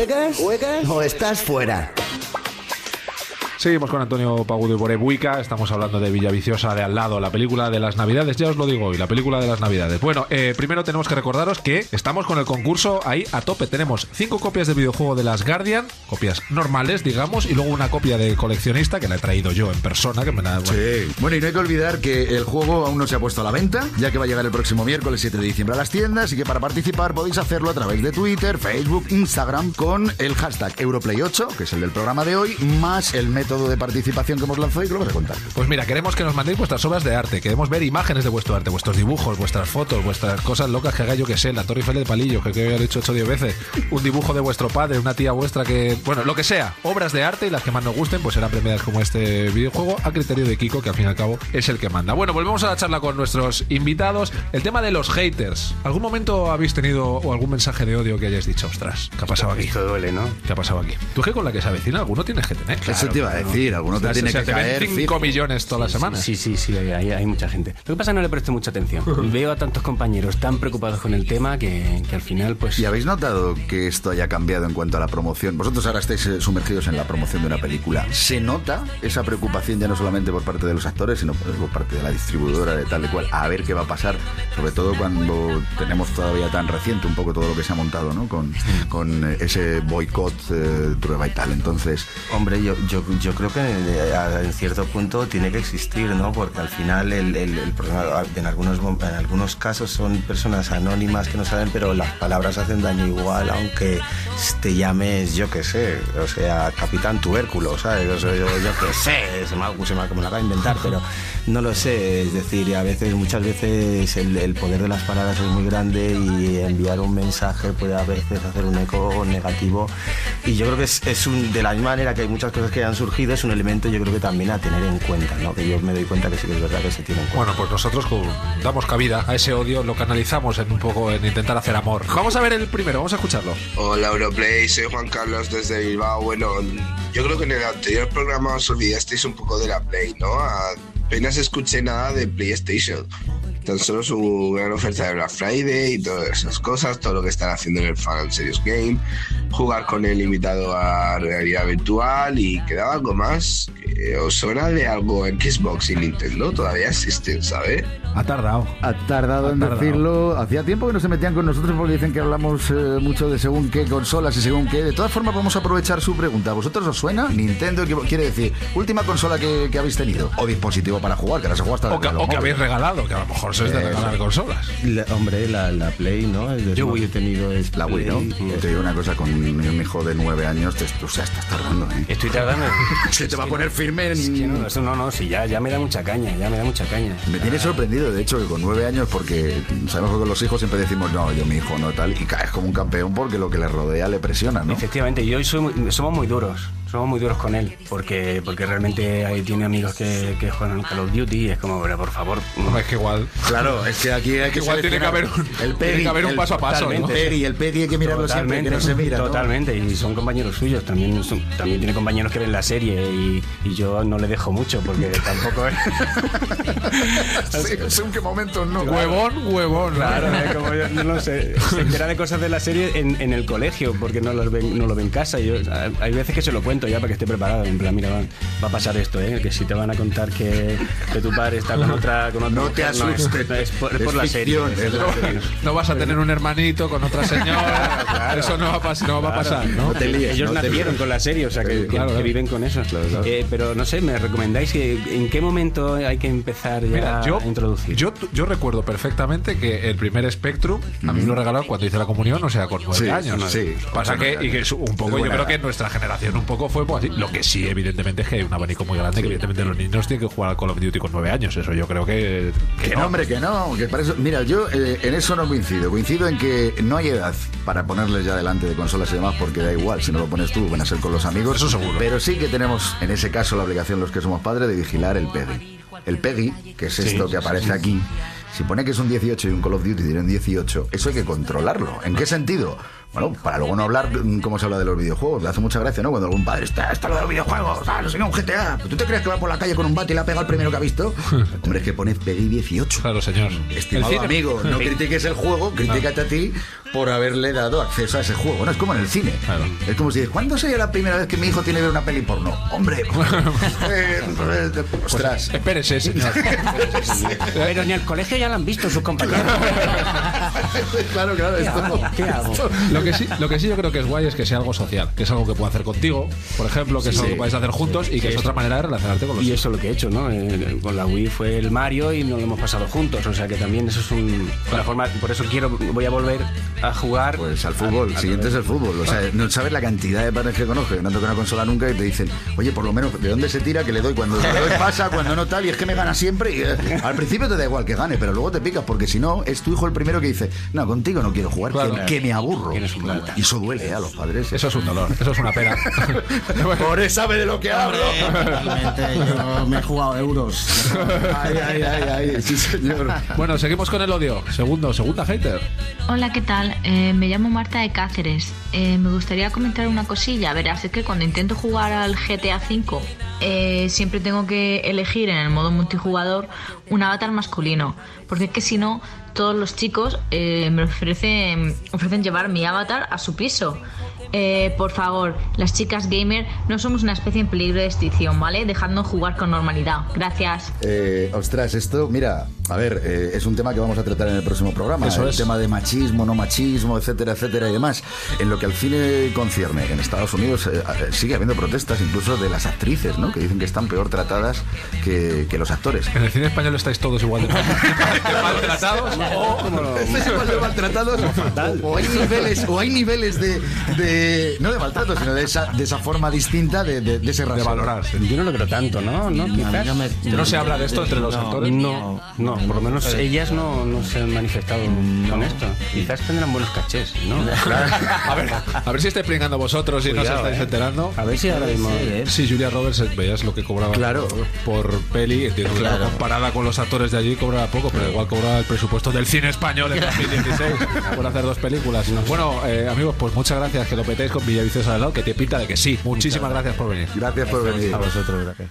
S1: ¿Juegas? ¿Juegas? ¿O estás fuera?
S3: Seguimos con Antonio Pagudo y Borebuica. Estamos hablando de Villaviciosa de al lado, la película de las Navidades. Ya os lo digo hoy, la película de las Navidades. Bueno, eh, primero tenemos que recordaros que estamos con el concurso ahí a tope. Tenemos cinco copias del videojuego de las Guardian, copias normales, digamos, y luego una copia de coleccionista que la he traído yo en persona, que me la. bueno,
S8: Sí. Bueno, y no hay que olvidar que el juego aún no se ha puesto a la venta, ya que va a llegar el próximo miércoles 7 de diciembre a las tiendas y que para participar podéis hacerlo a través de Twitter, Facebook, Instagram con el hashtag Europlay8, que es el del programa de hoy, más el método de participación que hemos lanzado y que lo vais a contar.
S3: Pues mira, queremos que nos mandéis vuestras obras de arte, queremos ver imágenes de vuestro arte, vuestros dibujos, vuestras fotos, vuestras cosas locas que haga yo que sé, la Torre Eiffel de Palillo, que creo que he dicho 8 o 10 veces, un dibujo de vuestro padre, una tía vuestra que, bueno, lo que sea, obras de arte y las que más nos gusten, pues serán premiadas como este videojuego a criterio de Kiko, que al fin y al cabo es el que manda. Bueno, volvemos a la charla con nuestros invitados. El tema de los haters. ¿Algún momento habéis tenido o algún mensaje de odio que hayáis dicho, ostras, qué ha pasado aquí?
S5: Esto duele, ¿no?
S3: ¿Qué ha pasado aquí? Tú es que con la que se avecina alguno tienes que tener.
S8: Eso te iba a decir, alguno te
S3: O sea,
S8: tiene que
S3: te
S8: caer.
S3: 5
S8: fijo.
S3: millones todas las semanas.
S5: Sí, sí, sí, hay, hay- mucha gente. Lo que pasa es que no le presto mucha atención. *laughs* Veo a tantos compañeros tan preocupados con el tema que, que al final, pues...
S8: ¿Y habéis notado que esto haya cambiado en cuanto a la promoción? Vosotros ahora estáis eh, sumergidos en la promoción de una película. ¿Se nota esa preocupación ya no solamente por parte de los actores, sino por parte de la distribuidora, de tal y cual? A ver qué va a pasar, sobre todo cuando tenemos todavía tan reciente un poco todo lo que se ha montado, ¿no? Con, con eh, ese boicot eh, y tal. Entonces,
S11: Hombre, yo, yo, yo creo que eh, en cierto punto tiene que existir, ¿no? Porque al final el, problema, en algunos, en algunos casos son personas anónimas que no saben, pero las palabras hacen daño igual, aunque te llames, yo qué sé, o sea, Capitán Tubérculo, ¿sabes? O sea, yo, yo qué sé, se me, se me, me lo acabo de inventar, pero no lo sé, es decir, a veces, muchas veces el, el poder de las palabras es muy grande y enviar un mensaje puede a veces hacer un eco negativo y yo creo que es, es un, de la misma manera que hay muchas cosas que han surgido, es un elemento yo creo que también a tener en cuenta, ¿no? Que yo me doy cuenta que sí que es verdad que se tiene en cuenta.
S3: Bueno, pues nosotros damos cabida a ese odio, lo canalizamos en un poco en intentar hacer amor. Vamos a ver el primero, vamos a escucharlo.
S13: Hola Europlay, soy Juan Carlos desde Bilbao. Bueno, yo creo que en el anterior programa os olvidasteis un poco de la Play, ¿no? Apenas escuché nada de PlayStation. Tan solo su gran oferta de Black Friday y todas esas cosas, todo lo que están haciendo en el Fan Serious Game, jugar con el invitado a realidad virtual y quedaba algo más. que ¿Os suena de algo en Xbox y Nintendo? Todavía existen, ¿sabes?
S14: Ha tardado.
S8: Ha tardado en
S14: tardado.
S8: decirlo. Hacía tiempo que no se metían con nosotros porque dicen que hablamos eh, mucho de según qué consolas y según qué. De todas formas, vamos a aprovechar su pregunta. ¿A vosotros os suena? Nintendo ¿qué quiere decir última consola que, que habéis tenido. O dispositivo para jugar, que ahora se juega hasta
S3: O que, o que habéis regalado, que a lo mejor sois de
S8: Eh,
S3: regalar consolas.
S11: La- hombre, la, la Play, ¿no? El
S8: Yo
S11: he tenido es
S8: La Wii, ¿no? Te digo una cosa, con un hijo de nueve años, te, o sea, estás tardando, ¿eh?
S5: Estoy tardando. *laughs*
S8: Se te va a poner firme en...
S5: Es que no, eso no, no, sí, ya, ya me da mucha caña, ya me da mucha caña.
S8: Me tiene sorprendido, de hecho, que con nueve años, porque sabemos que con los hijos siempre decimos, no, yo mi hijo no tal, y caes como un campeón porque lo que le rodea le presiona, ¿no?
S5: Efectivamente, y hoy soy somos muy duros, somos muy duros con él, porque, porque realmente ahí tiene amigos que, que juegan Call of Duty y es como, "Pero, por favor,
S3: No, es que igual.
S8: Claro, es que aquí hay que
S3: Igual tiene que haber un,
S8: el
S3: tiene que haber un
S8: el-
S3: paso a paso, ¿no?
S8: El Peggy, el Peggy hay que mirarlo siempre, que no se mira, ¿no?
S5: Totalmente, y son compañeros suyos, también son- también tiene compañeros que ven la serie y, y yo no le dejo mucho porque *laughs* tampoco es...
S8: Sí, según qué momentos, ¿no?
S3: Huevón, huevón.
S5: Claro, es como yo, no lo sé, se entera de cosas de la serie en, en el colegio porque no, los ven, no lo ve en casa. Yo, hay veces que se lo cuento ya para que esté preparado. En plan, mira, va, va a pasar esto, ¿eh? que si te van a contar que, que tu padre está con otra. Con otra
S8: No te
S5: mujer, es-
S8: asustes,
S5: es, por, es
S8: es
S5: por la serie.
S8: ficción, es la serie.
S3: No vas a tener un hermanito con otra señora. *laughs*
S5: Claro.
S3: Eso no va a, pas- no va a pasar, ¿no?
S8: No te líes,
S5: Ellos
S8: no te
S5: nacieron con la serie, o sea, que,
S8: Sí,
S5: que-
S3: claro,
S5: que
S3: claro.
S5: viven con eso.
S8: claro.
S5: Eh, pero no sé, ¿me recomendáis que, en qué momento hay que empezar ya
S3: Mira, yo,
S5: a introducir?
S3: yo, yo recuerdo perfectamente que el primer Spectrum a mí me lo regalaron cuando hice la comunión, o sea, con nueve
S8: Sí,
S3: años.
S8: sí.
S3: Pasa que, y que es un poco, yo creo que nuestra generación un poco fue pues, así. Lo que sí, evidentemente, es que hay un abanico muy grande que, evidentemente, los niños tienen que jugar al Call of Duty con nueve años. Eso yo creo que.
S8: Que no, hombre, que no, que para eso... Mira, yo eh, en eso no coincido. Coincido en que no hay edad para ponerles ya delante de consolas y demás, porque da igual, si no lo pones tú, van a ser con los amigos.
S3: Eso seguro.
S8: Pero sí que tenemos, en ese caso, la obligación los que somos padres de vigilar el PEGI. El PEGI, que es esto que aparece aquí, si pone que es un 18 y un Call of Duty tiene un 18, eso hay que controlarlo. ¿En qué sentido? Bueno, para luego no hablar mm, cómo se habla de los videojuegos. Me hace mucha gracia, ¿no? Cuando algún padre está, está lo de los videojuegos, ah, no sé qué, un GTA. ¿Tú te crees que va por la calle con un bate y le ha pegado al primero que ha visto? *laughs* Hombre, es que pone PEGI 18.
S3: Claro, señor.
S8: Estimado
S3: El
S8: amigo, no *laughs* critiques el juego, critícate a ti por haberle dado acceso a ese juego. No es como en el cine.
S3: Claro.
S8: Es como si dices, ¿cuándo sería la primera vez que mi hijo tiene que ver una peli porno? Hombre, *laughs* eh, eh, ostras.
S3: Espérese, señor.
S5: Pero ni el colegio ya lo han visto sus compañeros.
S8: claro, claro,
S5: ¿Qué
S8: esto.
S5: hago? ¿Qué hago?
S3: Lo que, sí, lo que sí yo creo que es guay es que sea algo social, que es algo que puedo hacer contigo, por ejemplo, que es algo
S8: Sí.
S3: que podéis hacer juntos y que es otra manera de relacionarte con los
S5: Y eso es lo que he hecho, ¿no? Eh, con la Wii fue el Mario y nos lo hemos pasado juntos, o sea que también eso es un, una forma, por eso quiero, voy a volver a jugar.
S8: Pues al fútbol, el siguiente es el fútbol. O sea, no sabes la cantidad de padres que conozco que no tocado una consola nunca y te dicen, oye, por lo menos, ¿de dónde se tira que le doy? Cuando le doy pasa, cuando no tal, y es que me gana siempre. Y, eh, al principio te da igual que gane, pero luego te picas, porque si no, es tu hijo el primero que dice, no, contigo no quiero jugar,
S3: Claro.
S8: que, que me aburro. Y eso duele ¿eh? a los padres.
S3: Eso es un dolor, eso es una pena. *laughs*
S8: Por eso sabe de lo que hablo.
S11: Totalmente, yo me he jugado euros.
S8: Ay, ay, ay, ay, sí señor.
S3: Bueno, seguimos con el odio. Segundo, segunda hater.
S14: Hola, ¿qué tal? Eh, me llamo Marta de Cáceres. Eh, me gustaría comentar una cosilla. Verás, es que cuando intento jugar al GTA V, eh, siempre tengo que elegir en el modo multijugador un avatar masculino. Porque es que si no, todos los chicos eh, me ofrecen, ofrecen llevar mi avatar a su piso. Eh, por favor, las chicas gamer no somos una especie en peligro de extinción, ¿vale? Dejadnos jugar con normalidad. Gracias.
S8: Eh, ostras, esto, mira, a ver, eh, es un tema que vamos a tratar en el próximo programa.
S3: Eso
S8: el
S3: es.
S8: tema de machismo, no machismo, etcétera, etcétera y demás. En lo que al cine concierne, en Estados Unidos eh, eh, sigue habiendo protestas incluso de las actrices, ¿no? Que dicen que están peor tratadas que, que los actores.
S3: En el cine español estáis todos igual de mal- *laughs* de maltratados. o- *laughs*
S8: ¿Estáis igual de maltratados? O, o hay niveles, o hay niveles de, de- no de maltrato, sino de esa, de esa forma distinta de, de, de ese rasero.
S3: valorar, sí.
S5: Yo no lo creo tanto, ¿no? ¿No? Quizás.
S11: no me-
S3: ¿No se habla de esto entre los
S5: No,
S3: actores?
S5: No, no, por lo menos ellas no, no se han manifestado con esto. Quizás tendrán buenos cachés, ¿no? *laughs*
S3: A ver, a ver si estáis pringando vosotros y no os estáis
S5: eh.
S3: enterando.
S5: A ver si ahora mismo.
S3: Sí, Julia Roberts, eh, veías lo que cobraba
S8: Claro.
S3: por peli. Entiendo que
S11: Claro.
S3: comparada con los actores de allí cobraba poco, pero igual cobraba el presupuesto del cine español en *laughs* 2016 por hacer dos películas. Bueno, eh, amigos, pues muchas gracias que lo petéis con Villaviciosa al lado, que te pinta de que sí. Muchísimas gracias por venir.
S8: Gracias por venir.
S5: A vosotros, gracias.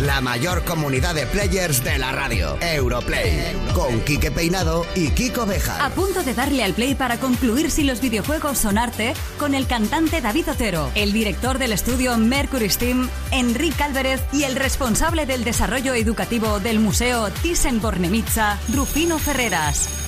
S1: La mayor comunidad de players de la radio. Europlay. Con Quique Peinado y Kiko Beja.
S2: A punto de darle al play para concluir si los videojuegos son arte, con el cantante David Otero, el director del estudio Mercury Steam, Enrique Álvarez y el responsable del desarrollo educativo del Museo Thyssen-Bornemisza, Rufino Ferreras.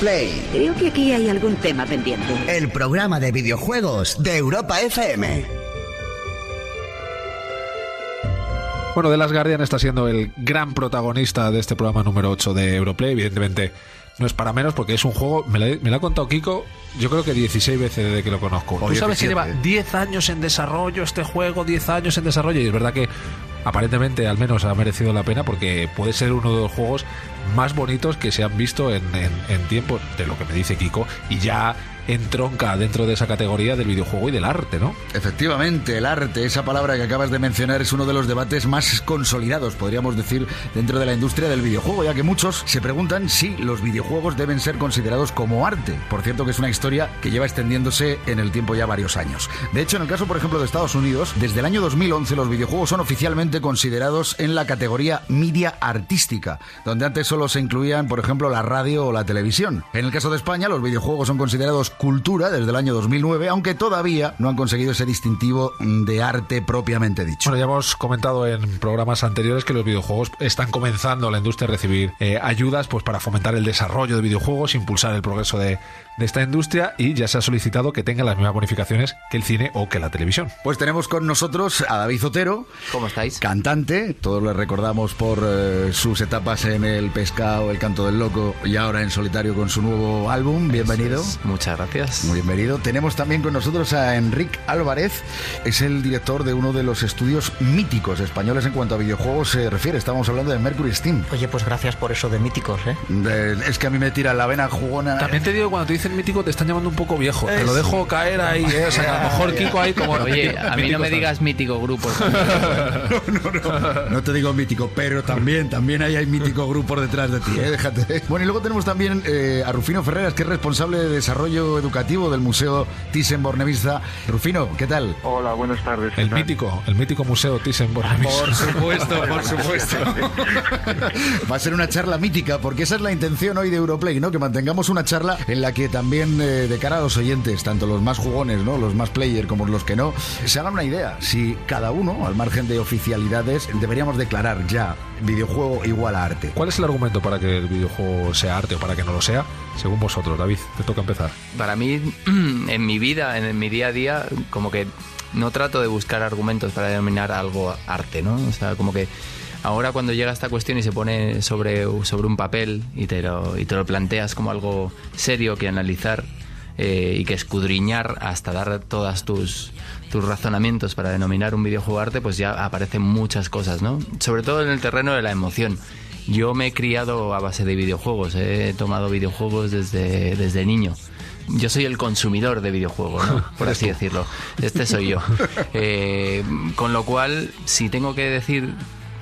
S15: Creo que aquí hay algún tema pendiente.
S1: El programa de videojuegos de Europa FM.
S3: Bueno, The Last Guardian está siendo el gran protagonista de este programa número 8 de Europlay. Evidentemente, no es para menos porque es un juego, me lo, me lo ha contado Kiko, yo creo que 16 veces desde que lo conozco. Tú sabes que
S8: 17.
S3: lleva 10 años en desarrollo este juego, 10 años en desarrollo, y es verdad que aparentemente al menos ha merecido la pena porque puede ser uno de los juegos más bonitos que se han visto en, en, en tiempos, de lo que me dice Kiko, y ya entronca dentro de esa categoría del videojuego y del arte, ¿no?
S8: Efectivamente, el arte, esa palabra que acabas de mencionar, es uno de los debates más consolidados, podríamos decir, dentro de la industria del videojuego, ya que muchos se preguntan si los videojuegos deben ser considerados como arte. Por cierto, que es una historia que lleva extendiéndose en el tiempo ya varios años. De hecho, en el caso, por ejemplo, de Estados Unidos, desde el año 2011 los videojuegos son oficialmente considerados en la categoría media artística, donde antes solo se incluían, por ejemplo, la radio o la televisión. En el caso de España, los videojuegos son considerados cultura desde el año 2009, aunque todavía no han conseguido ese distintivo de arte propiamente dicho.
S3: Bueno, ya hemos comentado en programas anteriores que los videojuegos están comenzando la industria a recibir eh, ayudas pues para fomentar el desarrollo de videojuegos, impulsar el progreso de, de esta industria y ya se ha solicitado que tenga las mismas bonificaciones que el cine o que la televisión.
S8: Pues tenemos con nosotros a David Zotero.
S16: ¿Cómo estáis?
S8: Cantante, todos le recordamos por eh, sus etapas en El Pescado, El Canto del Loco y ahora en solitario con su nuevo álbum. Bienvenido.
S16: Muchas gracias.
S8: Muy bienvenido. Tenemos también con nosotros a Enric Álvarez, es el director de uno de los estudios míticos españoles en cuanto a videojuegos se refiere. Estamos hablando de Mercury Steam.
S17: Oye, pues gracias por eso de míticos, ¿eh?
S8: De- es que a mí me tira la vena jugona.
S3: También te digo, cuando te mítico, te están llamando un poco viejo. Te lo dejo caer ahí, ¿eh? O sea, que a lo mejor Kiko ahí como...
S16: Oye, a mí no me digas mítico grupo. *laughs*
S8: No te digo mítico, pero también, también ahí hay mítico grupos detrás de ti, ¿eh? déjate. Bueno, y luego tenemos también eh, a Rufino Ferreras, que es responsable de desarrollo educativo del Museo Thyssen-Bornemisza. Rufino, ¿qué tal?
S18: Hola, buenas tardes.
S3: El mítico, el mítico museo Thyssen-Bornemisza.
S8: Por supuesto, *laughs* por supuesto. Va a ser una charla mítica, porque esa es la intención hoy de Europlay, ¿no? Que mantengamos una charla en la que también, eh, de cara a los oyentes, tanto los más jugones, ¿no? Los más player como los que no, se hagan una idea. Si cada uno, al margen de oficialidades, deberíamos declarar ya videojuego igual a arte.
S3: ¿Cuál es el argumento para que el videojuego sea arte o para que no lo sea? Según vosotros, David, te toca empezar.
S16: Para mí, *clears throat* en mi vida, en mi día a día, como que no trato de buscar argumentos para denominar algo arte, ¿no? O sea, como que ahora cuando llega esta cuestión y se pone sobre, sobre un papel y te, lo, y te lo planteas como algo serio que analizar eh, y que escudriñar hasta dar todas tus, tus razonamientos para denominar un videojuego arte, pues ya aparecen muchas cosas, ¿no? Sobre todo en el terreno de la emoción. Yo me he criado a base de videojuegos, he tomado videojuegos desde, desde niño. Yo soy el consumidor de videojuegos, ¿no? *laughs* por así decirlo. Este soy yo. *laughs* Eh, con lo cual, si tengo que decir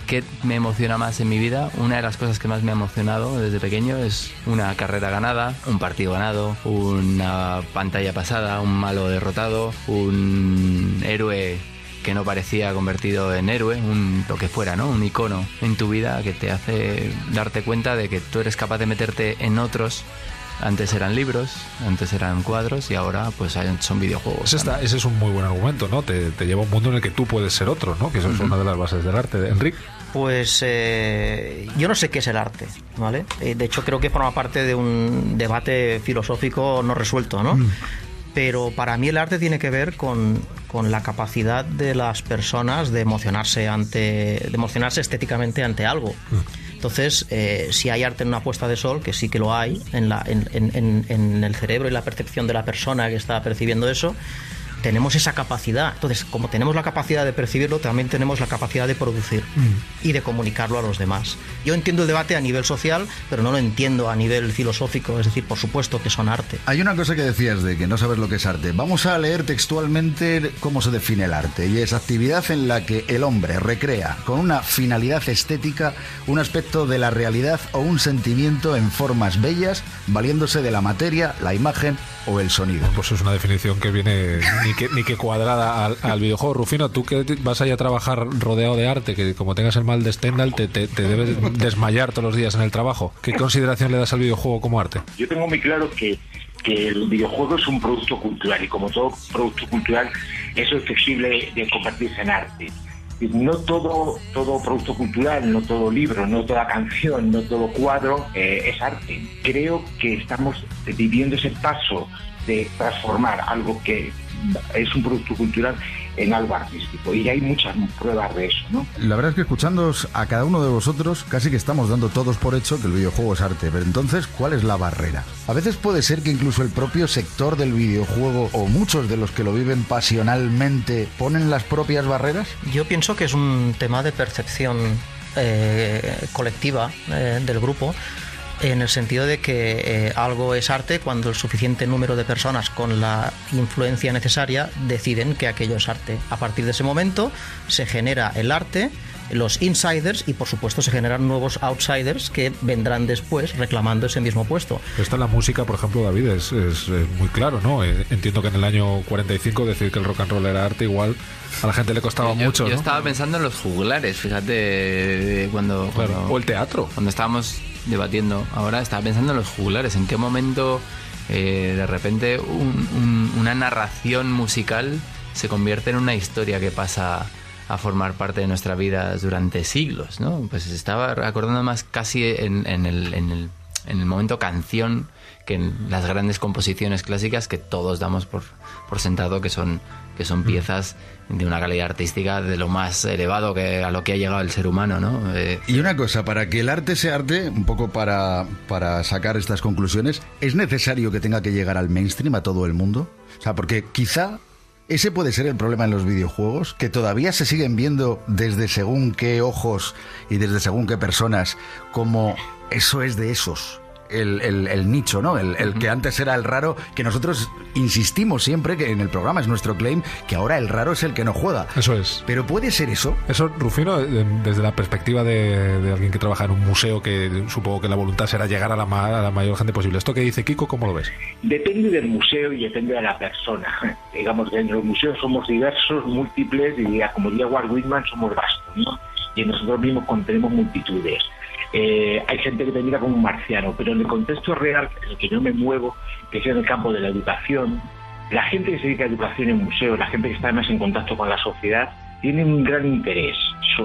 S16: qué me emociona más en mi vida, una de las cosas que más me ha emocionado desde pequeño es una carrera ganada, un partido ganado, una pantalla pasada, un malo derrotado, un héroe que no parecía convertido en héroe, un, lo que fuera, ¿no? Un icono en tu vida que te hace darte cuenta de que tú eres capaz de meterte en otros. Antes eran libros, antes eran cuadros y ahora pues son videojuegos.
S3: Ese, está- ese es un muy buen argumento, ¿no? Te, te lleva a un mundo en el que tú puedes ser otro, ¿no? Que eso es una de las bases del arte. Enrique.
S17: Pues eh, yo no sé qué es el arte, ¿vale? Eh, de hecho, creo que forma parte de un debate filosófico no resuelto, ¿no? Pero para mí el arte tiene que ver con, con la capacidad de las personas de emocionarse ante, de emocionarse estéticamente ante algo. Entonces, eh, si hay arte en una puesta de sol, que sí que lo hay, en, la, en, en- en- en el cerebro y la percepción de la persona que está percibiendo eso, tenemos esa capacidad. Entonces, como tenemos la capacidad de percibirlo, también tenemos la capacidad de producir y de comunicarlo a los demás. Yo entiendo el debate a nivel social, pero no lo entiendo a nivel filosófico, es decir, por supuesto que son arte.
S8: Hay una cosa que decías de que no sabes lo que es arte. Vamos a leer textualmente cómo se define el arte. Y es actividad en la que el hombre recrea con una finalidad estética un aspecto de la realidad o un sentimiento en formas bellas, valiéndose de la materia, la imagen o el sonido.
S3: Pues es una definición que viene ni ni que cuadrada al, videojuego. Rufino, tú que vas ahí a trabajar rodeado de arte, que como tengas el mal de Stendhal, te, te, debes desmayar todos los días en el trabajo. ¿Qué consideración le das al videojuego como arte?
S19: Yo tengo muy claro que, que el videojuego es un producto cultural y como todo producto cultural es susceptible de convertirse en arte. No todo, todo producto cultural, no todo libro, no toda canción, no todo cuadro eh, es arte. Creo que estamos viviendo ese paso de transformar algo que es un producto cultural en algo artístico. Y hay muchas pruebas de eso, ¿no?
S8: La verdad es que escuchándoos a cada uno de vosotros, casi que estamos dando todos por hecho que el videojuego es arte. Pero entonces, ¿cuál es la barrera? A veces puede ser que incluso el propio sector del videojuego o muchos de los que lo viven pasionalmente ponen las propias barreras.
S17: Yo pienso que es un tema de percepción eh, colectiva eh, del grupo en el sentido de que eh, algo es arte cuando el suficiente número de personas con la influencia necesaria deciden que aquello es arte. A partir de ese momento se genera el arte, los insiders y por supuesto se generan nuevos outsiders que vendrán después reclamando ese mismo puesto.
S3: Esta en la música, por ejemplo, David, es, es, es muy claro, ¿no? Eh, Entiendo que en el año 45 decir que el rock and roll era arte igual a la gente le costaba
S16: Yo-
S3: mucho,
S16: Yo
S3: ¿no?
S16: estaba pensando en los jugulares, fíjate, cuando,
S3: Claro,
S16: cuando-
S3: o el teatro.
S16: Cuando estábamos debatiendo ahora, estaba pensando en los jugulares. ¿En qué momento eh, de repente un- un- una narración musical se convierte en una historia que pasa a formar parte de nuestra vida durante siglos, ¿no? Pues estaba acordando más casi en, en el, en el- en el momento canción que en las grandes composiciones clásicas que todos damos por, por sentado que son, que son piezas de una calidad artística de lo más elevado que a lo que ha llegado el ser humano, ¿no? Eh,
S8: Y una cosa, para que el arte sea arte, un poco para, para sacar estas conclusiones, ¿es necesario que tenga que llegar al mainstream, a todo el mundo? O sea, porque quizá ese puede ser el problema en los videojuegos, que todavía se siguen viendo desde según qué ojos y desde según qué personas como eso es de esos. El, el- el nicho, ¿no? El, el que antes era el raro, que nosotros insistimos siempre que en el programa es nuestro claim, que ahora el raro es el que no juega.
S3: Eso es.
S8: Pero puede ser eso.
S3: Eso, Rufino, desde la perspectiva de, de alguien que trabaja en un museo, que supongo que la voluntad será llegar a la, ma- a la mayor gente posible. Esto que dice Kiko, ¿cómo lo ves?
S19: Depende del museo y depende de la persona. *laughs* Digamos que en los museos somos diversos, múltiples, y como diría Walt Whitman, somos vastos, ¿no? Y nosotros mismos contenemos multitudes. Eh, hay gente que te mira como un marciano, pero en el contexto real, en el que yo me muevo, que es en el campo de la educación, la gente que se dedica a educación en museos, la gente que está más en contacto con la sociedad, tiene un gran interés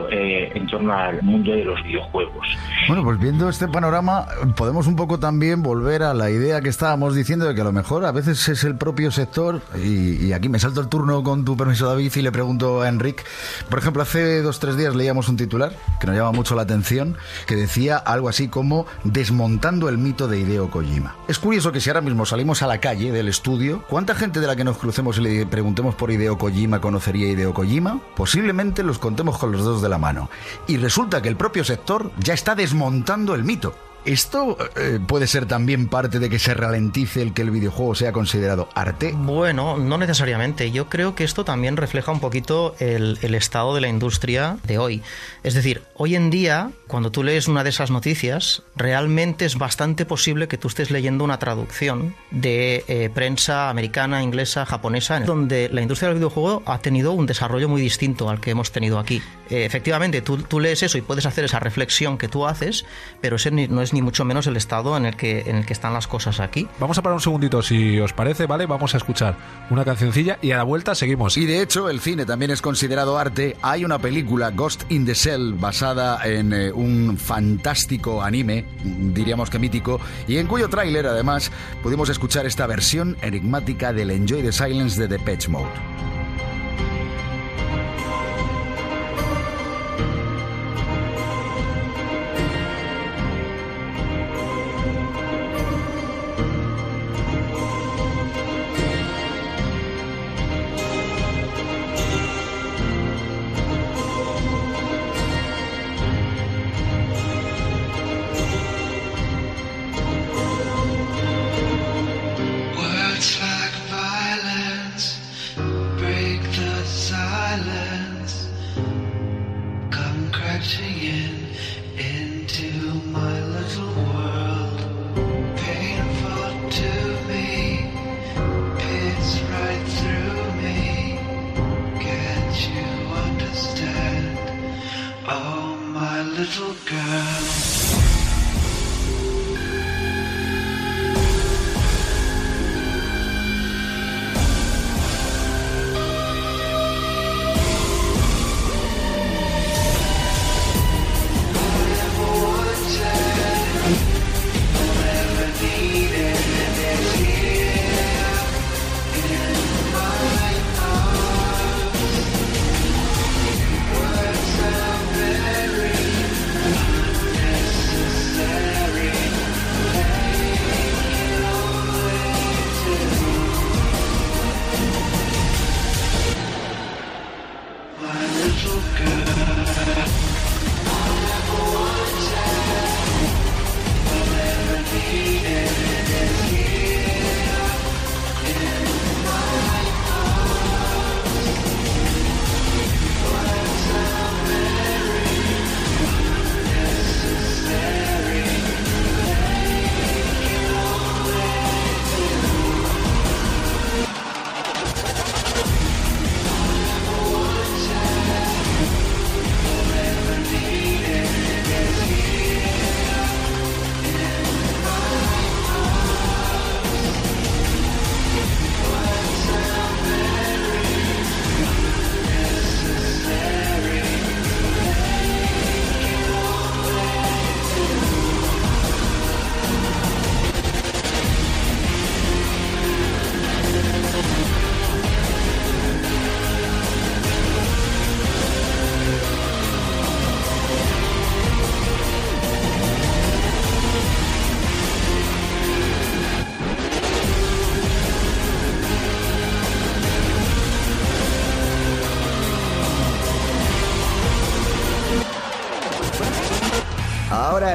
S19: eh, en torno al mundo de los videojuegos.
S8: Bueno, pues viendo este panorama, podemos un poco también volver a la idea que estábamos diciendo de que a lo mejor a veces es el propio sector, y, aquí me salto el turno con tu permiso, David, y le pregunto a Enric. Por ejemplo, hace dos tres días leíamos un titular que nos llama mucho la atención, que decía algo así como desmontando el mito de Hideo Kojima. Es curioso que si ahora mismo salimos a la calle del estudio, ¿cuánta gente de la que nos crucemos y le preguntemos por Hideo Kojima conocería Hideo Kojima? Posiblemente los contemos con los dedos de la mano. Y resulta que el propio sector ya está desmontando el mito. ¿Esto eh, puede ser también parte de que se ralentice el que el videojuego sea considerado arte?
S17: Bueno, no necesariamente. Yo creo que esto también refleja un poquito el, estado de la industria de hoy. Es decir, hoy en día, cuando tú lees una de esas noticias, realmente es bastante posible que tú estés leyendo una traducción de eh, prensa americana, inglesa, japonesa, donde la industria del videojuego ha tenido un desarrollo muy distinto al que hemos tenido aquí. Eh, efectivamente, tú, tú lees eso y puedes hacer esa reflexión que tú haces, pero ese no es ni mucho menos el estado en el que, en el que están las cosas aquí.
S3: Vamos a parar un segundito, si os parece, ¿vale? Vamos a escuchar una cancioncilla y a la vuelta seguimos.
S8: Y de hecho, el cine también es considerado arte. Hay una película, Ghost in the Shell, basada en eh, un fantástico anime, diríamos que mítico, y en cuyo tráiler, además, pudimos escuchar esta versión enigmática del Enjoy the Silence de Depeche Mode.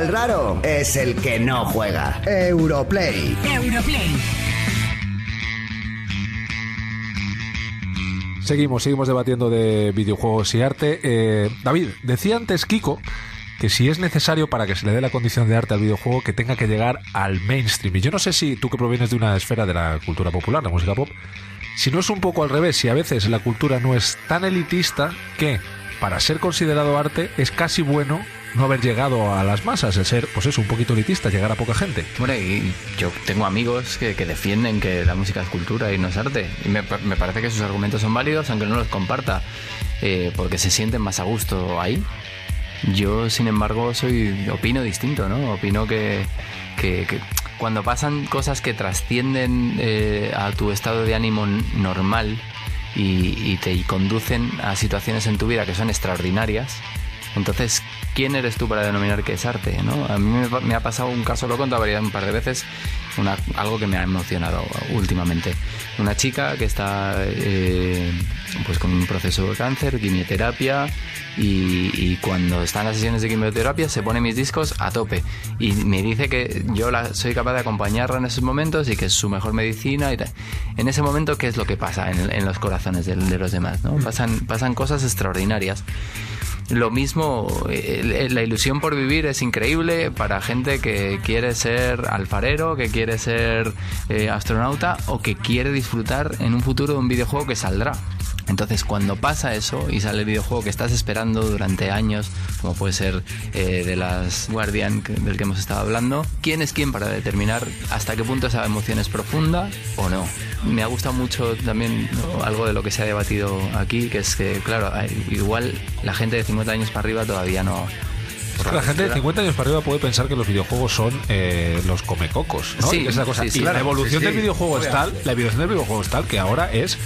S1: El raro es el que no juega. Europlay.
S2: Europlay.
S3: Seguimos, seguimos debatiendo de videojuegos y arte. Eh, David, decía antes Kiko que si es necesario para que se le dé la condición de arte al videojuego que tenga que llegar al mainstream. Y yo no sé si tú que provienes de una esfera de la cultura popular, la música pop, si no es un poco al revés, si a veces la cultura no es tan elitista que para ser considerado arte es casi bueno no haber llegado a las masas, el ser, pues eso, un poquito elitista, llegar a poca gente.
S16: Bueno, y yo tengo amigos que, defienden que la música es cultura y no es arte. Y me, pa- me parece que sus argumentos son válidos, aunque no los comparta, eh, porque se sienten más a gusto ahí. Yo, sin embargo, soy opino distinto, ¿no? Opino que, que- cuando pasan cosas que trascienden eh, a tu estado de ánimo normal y te conducen a situaciones en tu vida que son extraordinarias, entonces, ¿quién eres tú para denominar que es arte? ¿no? A mí me, me ha pasado un caso, lo he contado un par de veces, una- algo que me ha emocionado últimamente. Una chica que está eh, pues con un proceso de cáncer, quimioterapia, y, y cuando está en las sesiones de quimioterapia se pone mis discos a tope. Y me dice que yo la, soy capaz de acompañarla en esos momentos y que es su mejor medicina y tal. En ese momento, ¿qué es lo que pasa en, en los corazones de, de los demás? ¿no? Pasan, pasan cosas extraordinarias. Lo mismo, eh, la ilusión por vivir es increíble para gente que quiere ser alfarero, que quiere ser eh, astronauta o que quiere disfrutar en un futuro de un videojuego que saldrá. Entonces, cuando pasa eso y sale el videojuego que estás esperando durante años, como puede ser eh, de las Guardian que- del que hemos estado hablando, ¿quién es quién para determinar hasta qué punto esa emoción es profunda o no? Me ha gustado mucho también ¿no? algo de lo que se ha debatido aquí, que es que, claro, igual la gente de 50 años para arriba todavía no...
S3: La gente de 50 años para arriba puede pensar que los videojuegos son eh, los comecocos, ¿no?
S16: Sí,
S3: Y que es la cosa.
S16: sí, sí.
S3: y la
S16: Claro,
S3: evolución del videojuego es tal, la evolución del videojuego es tal que ahora es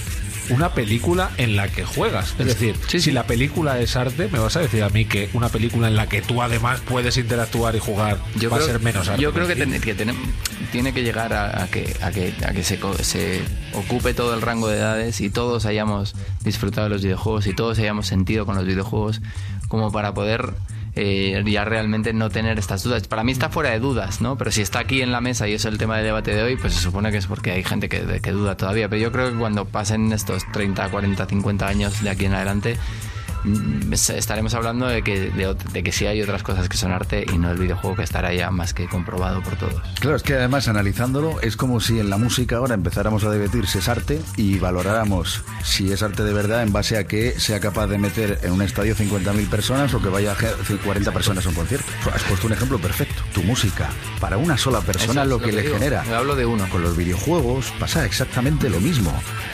S3: una película en la que juegas. Es decir, si la película es arte, me vas a decir a mí que una película en la que tú además puedes interactuar y jugar va a ser menos arte.
S16: Yo creo que, ten- que tiene que llegar a, a que, a que, a que se, se ocupe todo el rango de edades y todos hayamos disfrutado de los videojuegos y todos hayamos sentido con los videojuegos como para poder eh, ya realmente no tener estas dudas. Para mí está fuera de dudas, ¿no? Pero si está aquí en la mesa y es el tema de debate de hoy, pues se supone que es porque hay gente que, que duda todavía. Pero yo creo que cuando pasen estos 30, 40, 50 años de aquí en adelante, estaremos hablando de que, de, de que sí hay otras cosas que son arte y no el videojuego que estará ya más que comprobado por todos.
S8: Claro, es que además analizándolo es como si en la música ahora empezáramos a debatir si es arte y valoráramos si es arte de verdad en base a que sea capaz de meter en un estadio 50.000 personas o que vaya a ge- 40 personas a un concierto. Has puesto un ejemplo perfecto. Tu música, para una sola persona
S16: es
S8: lo
S16: lo
S8: que,
S16: que
S8: le
S16: digo.
S8: genera.
S16: Yo hablo de uno.
S8: Con los videojuegos pasa exactamente lo mismo.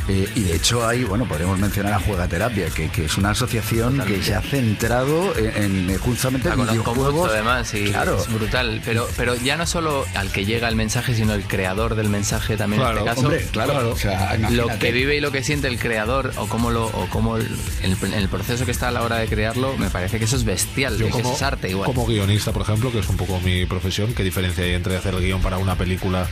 S8: Eh, y de hecho hay, bueno, podríamos mencionar a Juegaterapia, que, que es una asociación que se ha centrado en, en, eh, justamente en videojuegos.
S16: además, y
S8: Claro.
S16: es brutal. Pero, pero ya no solo al que llega el mensaje, sino el creador del mensaje también
S8: Claro,
S16: en este caso.
S8: hombre, claro, o sea,
S16: lo que vive y lo que siente el creador, o cómo lo, o cómo el, el- el proceso que está a la hora de crearlo, me parece que eso es bestial,
S3: Yo
S16: que
S3: como,
S16: eso es arte igual.
S3: como guionista, por ejemplo, que es un poco mi profesión, ¿qué diferencia hay entre hacer el guion para una película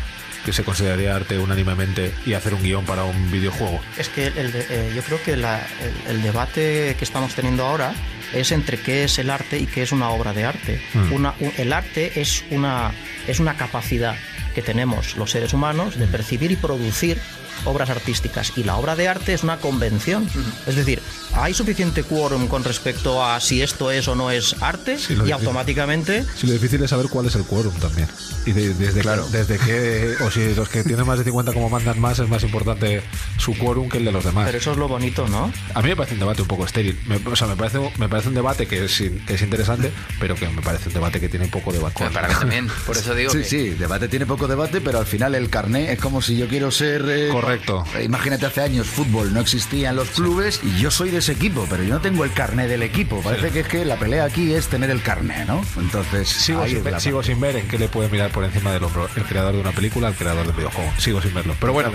S3: que se consideraría arte unánimemente y hacer un guion para un videojuego?
S17: Es que el de- eh, yo creo que la- el, el debate que estamos teniendo ahora es entre qué es el arte y qué es una obra de arte.
S3: Mm.
S17: Una- un- el arte es una, es una capacidad que tenemos los seres humanos de percibir y producir obras artísticas y la obra de arte es una convención. Es decir, hay suficiente quórum con respecto a si esto es o no es arte
S3: lo
S17: y
S3: difícil.
S17: automáticamente
S3: Sí, lo difícil es saber cuál es el quórum también. Y de- desde,
S8: Claro.
S3: qué, desde qué, o si los que tienen más de 50 como mandan más, es más importante su quórum que el de los demás.
S17: Pero eso es lo bonito, ¿no?
S3: A mí me parece un debate un poco estéril. Me- o sea, me parece, me parece un debate que es, que es interesante, pero que me parece un debate que tiene poco de balcón.
S16: Para mí también, por eso digo
S8: Sí,
S16: que
S8: sí, debate tiene poco debate, pero al final el carné es como si yo quiero ser... eh,
S3: Correcto.
S8: Imagínate, hace años fútbol no existía en los clubes y yo soy de ese equipo, pero yo no tengo el carné del equipo. Parece que es que la pelea aquí es tener el carné, ¿no? Entonces,
S3: Sigo, sin, ver, sigo sin ver en qué le puede mirar por encima del hombro el creador de una película al creador del videojuego. Sigo sin verlo. Pero bueno,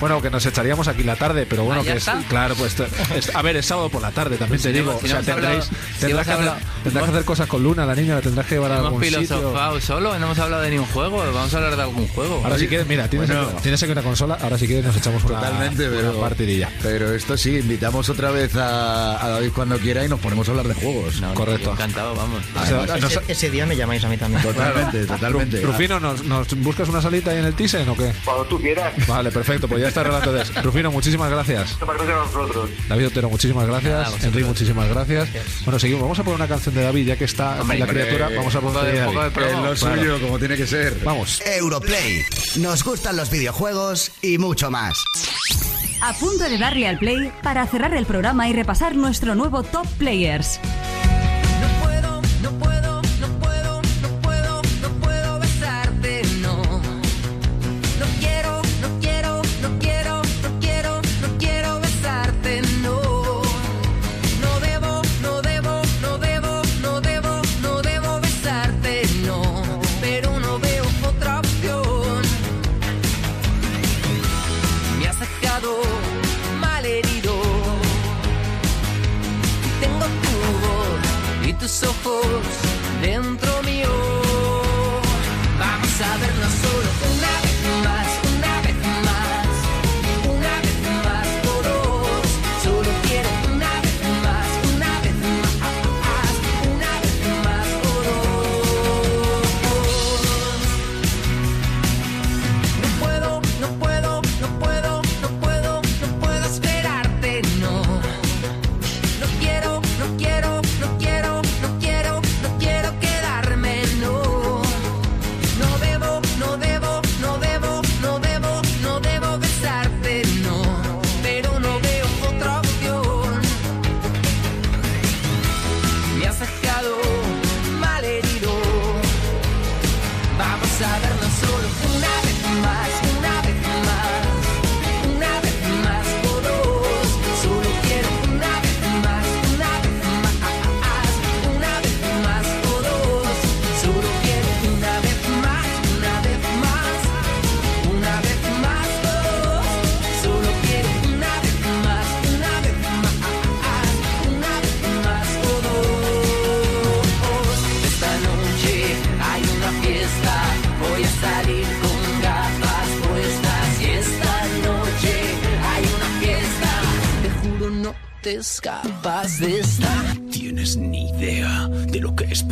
S3: bueno que nos echaríamos aquí la tarde, pero bueno,
S16: Ah, ¿ya
S3: que es, claro, pues es- a ver, es sábado por la tarde, también
S16: Si
S3: te digo.
S16: si
S3: o sea, tendréis, tendrás, que hacer,
S16: hablado-
S3: tendrás que hacer cosas con Luna, la niña, la tendrás que llevar a algún sitio.
S16: filosofado solo, no hemos hablado de ningún juego, vamos a hablar de algún juego.
S3: Ahora si quieres, mira, tienes,
S8: Bueno.
S3: aquí, tienes aquí una consola, ahora si quieres nos echamos una,
S8: Totalmente,
S3: una
S8: pero,
S3: partidilla.
S8: pero esto sí, invitamos otra vez a, David cuando quiera y nos ponemos a hablar de juegos.
S3: Correcto.
S20: Encantado, vamos.
S17: ese, ese día me llamáis a mí también.
S8: Totalmente, totalmente.
S3: Rufino, ¿nos, nos buscas una salita ahí en el Thyssen o qué?
S19: Cuando tú quieras.
S3: Vale, perfecto, pues ya está relato de *laughs* Rufino, muchísimas gracias. David Otero, muchísimas gracias. Enrique, muchísimas gracias. Bueno, seguimos. Vamos a poner una canción de David, ya que está
S8: Hombre,
S3: la criatura. Vamos a poner
S8: de-
S3: de
S8: un poco de
S3: David.
S8: lo suyo, como tiene que ser.
S3: Vamos.
S1: Europlay. Nos gustan los videojuegos y mucho más.
S2: A punto de darle al play para cerrar el programa y repasar nuestro nuevo Top Players.
S16: Voz y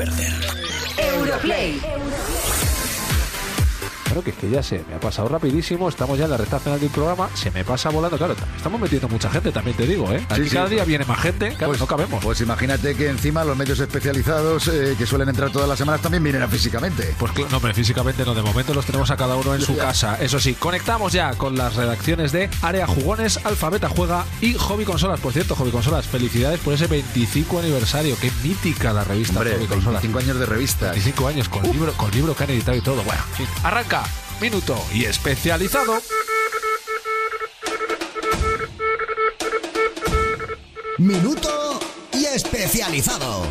S7: perder.
S2: Europlay.
S3: Claro que es que ya se me ha pasado rapidísimo, estamos ya en la recta final del programa, se me pasa volando, claro, estamos metiendo mucha gente, también te digo, ¿eh? Aquí
S8: Sí, sí.
S3: cada día viene más gente, claro, no cabemos.
S8: Pues imagínate que encima los medios especializados eh, que suelen entrar todas las semanas también vienen a físicamente.
S3: Pues cl- no, hombre, físicamente no, de momento los tenemos a cada uno en su *laughs* casa. Eso sí, conectamos ya con las redacciones de Área Jugones, Alfabeta Juega y Hobby Consolas. Por cierto, Hobby Consolas, felicidades por ese 25 aniversario. Qué mítica la revista
S8: Hombre,
S3: Hobby Consolas.
S8: 25 años de revista.
S3: 25 años con libro, con libro que han editado y todo. Bueno, arranca, minuto y especializado.
S1: Minuto y especializado.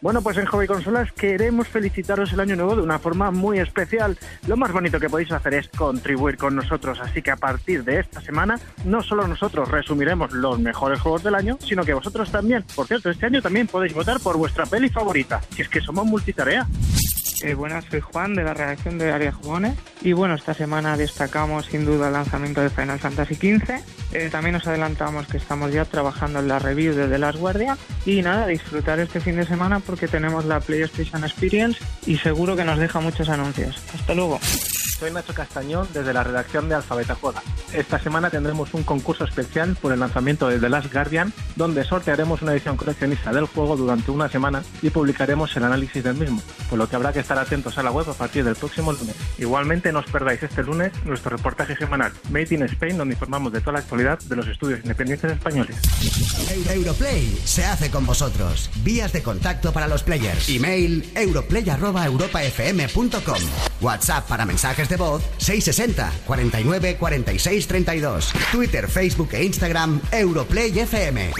S21: Bueno, pues en Hobby Consolas queremos felicitaros el año nuevo de una forma muy especial. Lo más bonito que podéis hacer es contribuir con nosotros, así que a partir de esta semana no solo nosotros resumiremos los mejores juegos del año, sino que vosotros también. Por cierto, este año también podéis votar por vuestra peli favorita, si es que somos multitarea.
S22: Eh, buenas, soy Juan de la redacción de Área Jugones y bueno, esta semana destacamos sin duda el lanzamiento de Final Fantasy XV. Eh, también nos adelantamos que estamos ya trabajando en la review de The Last Guardian y nada, disfrutar este fin de semana porque tenemos la PlayStation Experience y seguro que nos deja muchos anuncios. Hasta luego.
S23: Soy Nacho Castañón desde la redacción de Alfabeta Juega. Esta semana tendremos un concurso especial por el lanzamiento de The Last Guardian, donde sortearemos una edición coleccionista del juego durante una semana y publicaremos el análisis del mismo, por lo que habrá que estar atentos a la web a partir del próximo lunes. Igualmente no os perdáis este lunes nuestro reportaje semanal Made in Spain, donde informamos de toda la actualidad de los estudios independientes españoles.
S1: Europlay se hace con vosotros. Vías de contacto para los players. Email europlay@europafm.com. WhatsApp para mensajes de voz 660 49 46 32. Twitter, Facebook e Instagram Europlay FM.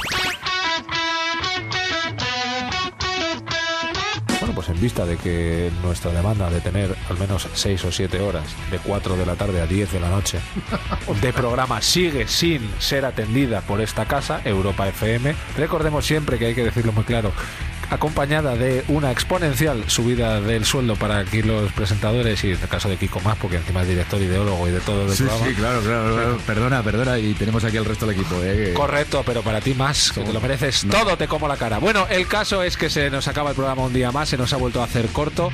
S3: Bueno, pues en vista de que nuestra demanda de tener al menos 6 o 7 horas, de 4 de la tarde a 10 de la noche, *laughs* de programa sigue sin ser atendida por esta casa, Europa FM, recordemos siempre que hay que decirlo muy claro, acompañada de una exponencial subida del sueldo para aquí los presentadores y en el caso de Kiko más, porque encima es director, ideólogo y de todo del
S8: Sí,
S3: programa.
S8: sí, claro, claro, claro. Perdona, perdona. Y tenemos aquí al resto del equipo. ¿eh?
S3: Correcto, pero para ti más, que te lo mereces todo, te como la cara. Bueno, el caso es que se nos acaba el programa un día más, se nos ha vuelto a hacer corto.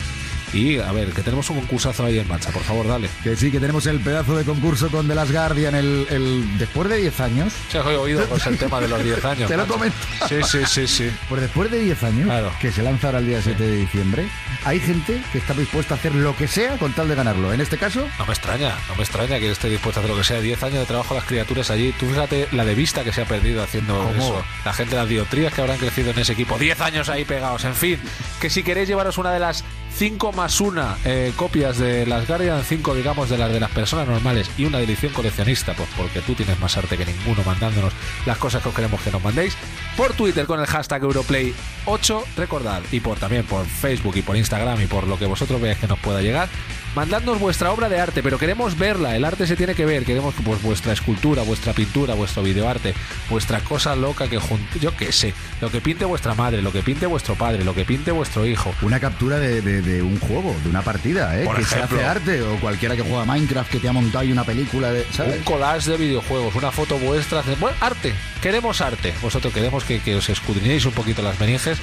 S3: Y a ver, que tenemos un concursazo ahí en marcha, por favor, dale.
S8: Que sí, que tenemos el pedazo de concurso con The Last Guardian el, el- después de 10 años.
S3: Se has oído pues, el tema de los 10 años. *laughs*
S8: Te lo comento.
S3: Sí, sí, sí, sí.
S8: Pues después de 10 años, que se lanza ahora el día 7 de diciembre, hay gente que está dispuesta a hacer lo que sea con tal de ganarlo. En este caso,
S3: No me extraña, no me extraña que esté dispuesto a hacer lo que sea. 10 años de trabajo las criaturas allí. Tú fíjate la de vista que se ha perdido haciendo
S8: ¿Cómo?
S3: eso. La gente, las diotrías que habrán crecido en ese equipo. 10 años ahí pegados. En fin, que si queréis llevaros una de las 5 más una eh, copias de las Guardian, 5 digamos de las de las personas normales y una edición coleccionista, pues porque tú tienes más arte que ninguno mandándonos las cosas que os queremos que nos mandéis. Por Twitter con el hashtag Europlay8, recordad, y por también por Facebook y por Instagram y por lo que vosotros veáis que nos pueda llegar. Mandadnos vuestra obra de arte, pero queremos verla, el arte se tiene que ver, queremos pues, vuestra escultura, vuestra pintura, vuestro videoarte, vuestra cosa loca que yo qué sé, lo que pinte vuestra madre, lo que pinte vuestro padre, lo que pinte vuestro hijo.
S8: una captura de, de- de un juego, de una partida, ¿eh?
S3: Por
S8: que
S3: ejemplo.
S8: se hace arte. O cualquiera que juega Minecraft que te ha montado ahí una película de. ¿sabes?
S3: Un collage de videojuegos, una foto vuestra. de- Bueno, arte, queremos arte. Vosotros queremos que, que os escudriñéis un poquito las meninges,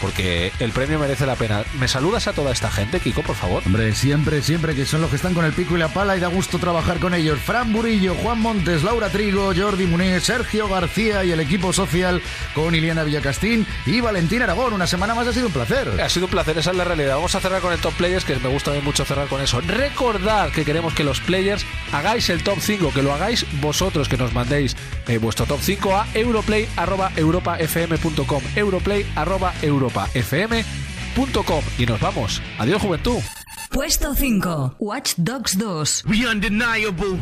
S3: porque el premio merece la pena. ¿Me saludas a toda esta gente, Kiko, por favor?
S8: Hombre, siempre, siempre que son los que están con el pico y la pala y da gusto trabajar con ellos. Fran Burillo, Juan Montes, Laura Trigo, Jordi Muniz, Sergio García y el equipo social con Iliana Villacastín y Valentín Aragón. Una semana más ha sido un placer.
S3: Ha sido un placer, esa es la realidad. Vamos a cerrar con el top players, que me gusta mucho cerrar con eso. Recordad que queremos que los players hagáis el top 5, que lo hagáis vosotros, que nos mandéis eh, vuestro top 5 a europlay.europafm.com. Europlay.europafm.com. Y nos vamos. Adiós, juventud.
S2: Puesto 5. Watch Dogs 2.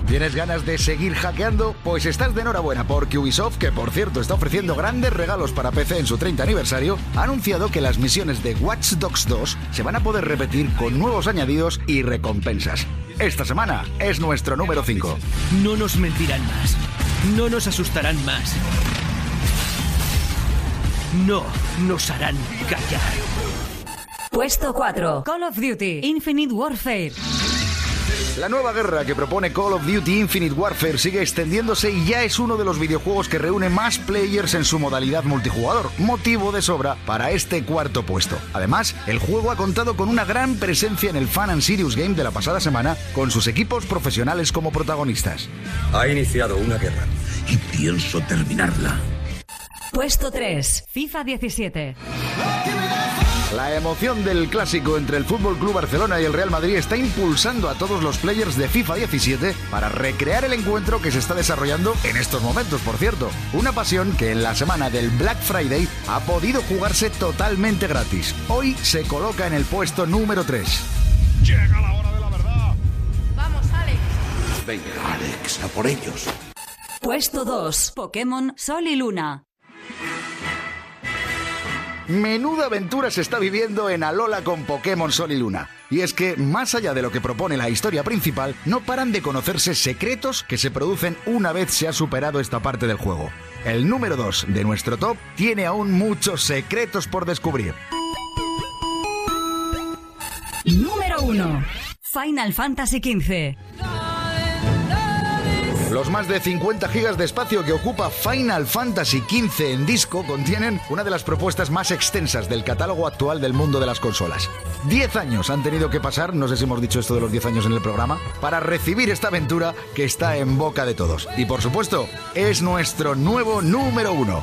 S8: ¿Tienes ganas de seguir hackeando? Pues estás de enhorabuena porque Ubisoft, que por cierto está ofreciendo grandes regalos para PC en su 30 aniversario, ha anunciado que las misiones de Watch Dogs 2 se van a poder repetir con nuevos añadidos y recompensas. Esta semana es nuestro número 5.
S7: No nos mentirán más. No nos asustarán más. No nos harán callar.
S2: Puesto 4. Call of Duty. Infinite Warfare.
S8: La nueva guerra que propone Call of Duty Infinite Warfare sigue extendiéndose y ya es uno de los videojuegos que reúne más players en su modalidad multijugador, motivo de sobra para este cuarto puesto. Además, el juego ha contado con una gran presencia en el Fan and Serious Game de la pasada semana, con sus equipos profesionales como protagonistas.
S24: Ha iniciado una guerra y pienso terminarla.
S2: Puesto 3. FIFA 17.
S8: La emoción del clásico entre el Fútbol Club Barcelona y el Real Madrid está impulsando a todos los players de FIFA 17 para recrear el encuentro que se está desarrollando en estos momentos, por cierto. Una pasión que en la semana del Black Friday ha podido jugarse totalmente gratis. Hoy se coloca en el puesto número 3.
S24: Llega la hora de la verdad.
S10: Vamos, Alex.
S24: Venga, Alex, a por ellos.
S2: Puesto 2. Pokémon Sol y Luna.
S8: Menuda aventura se está viviendo en Alola con Pokémon Sol y Luna. Y es que, más allá de lo que propone la historia principal, no paran de conocerse secretos que se producen una vez se ha superado esta parte del juego. El número 2 de nuestro top tiene aún muchos secretos por descubrir.
S2: Número 1. Final Fantasy XV.
S8: Los más de 50 gigas de espacio que ocupa Final Fantasy XV en disco contienen una de las propuestas más extensas del catálogo actual del mundo de las consolas. 10 años han tenido que pasar, no sé si hemos dicho esto de los 10 años en el programa, para recibir esta aventura que está en boca de todos. Y por supuesto, es nuestro nuevo número uno.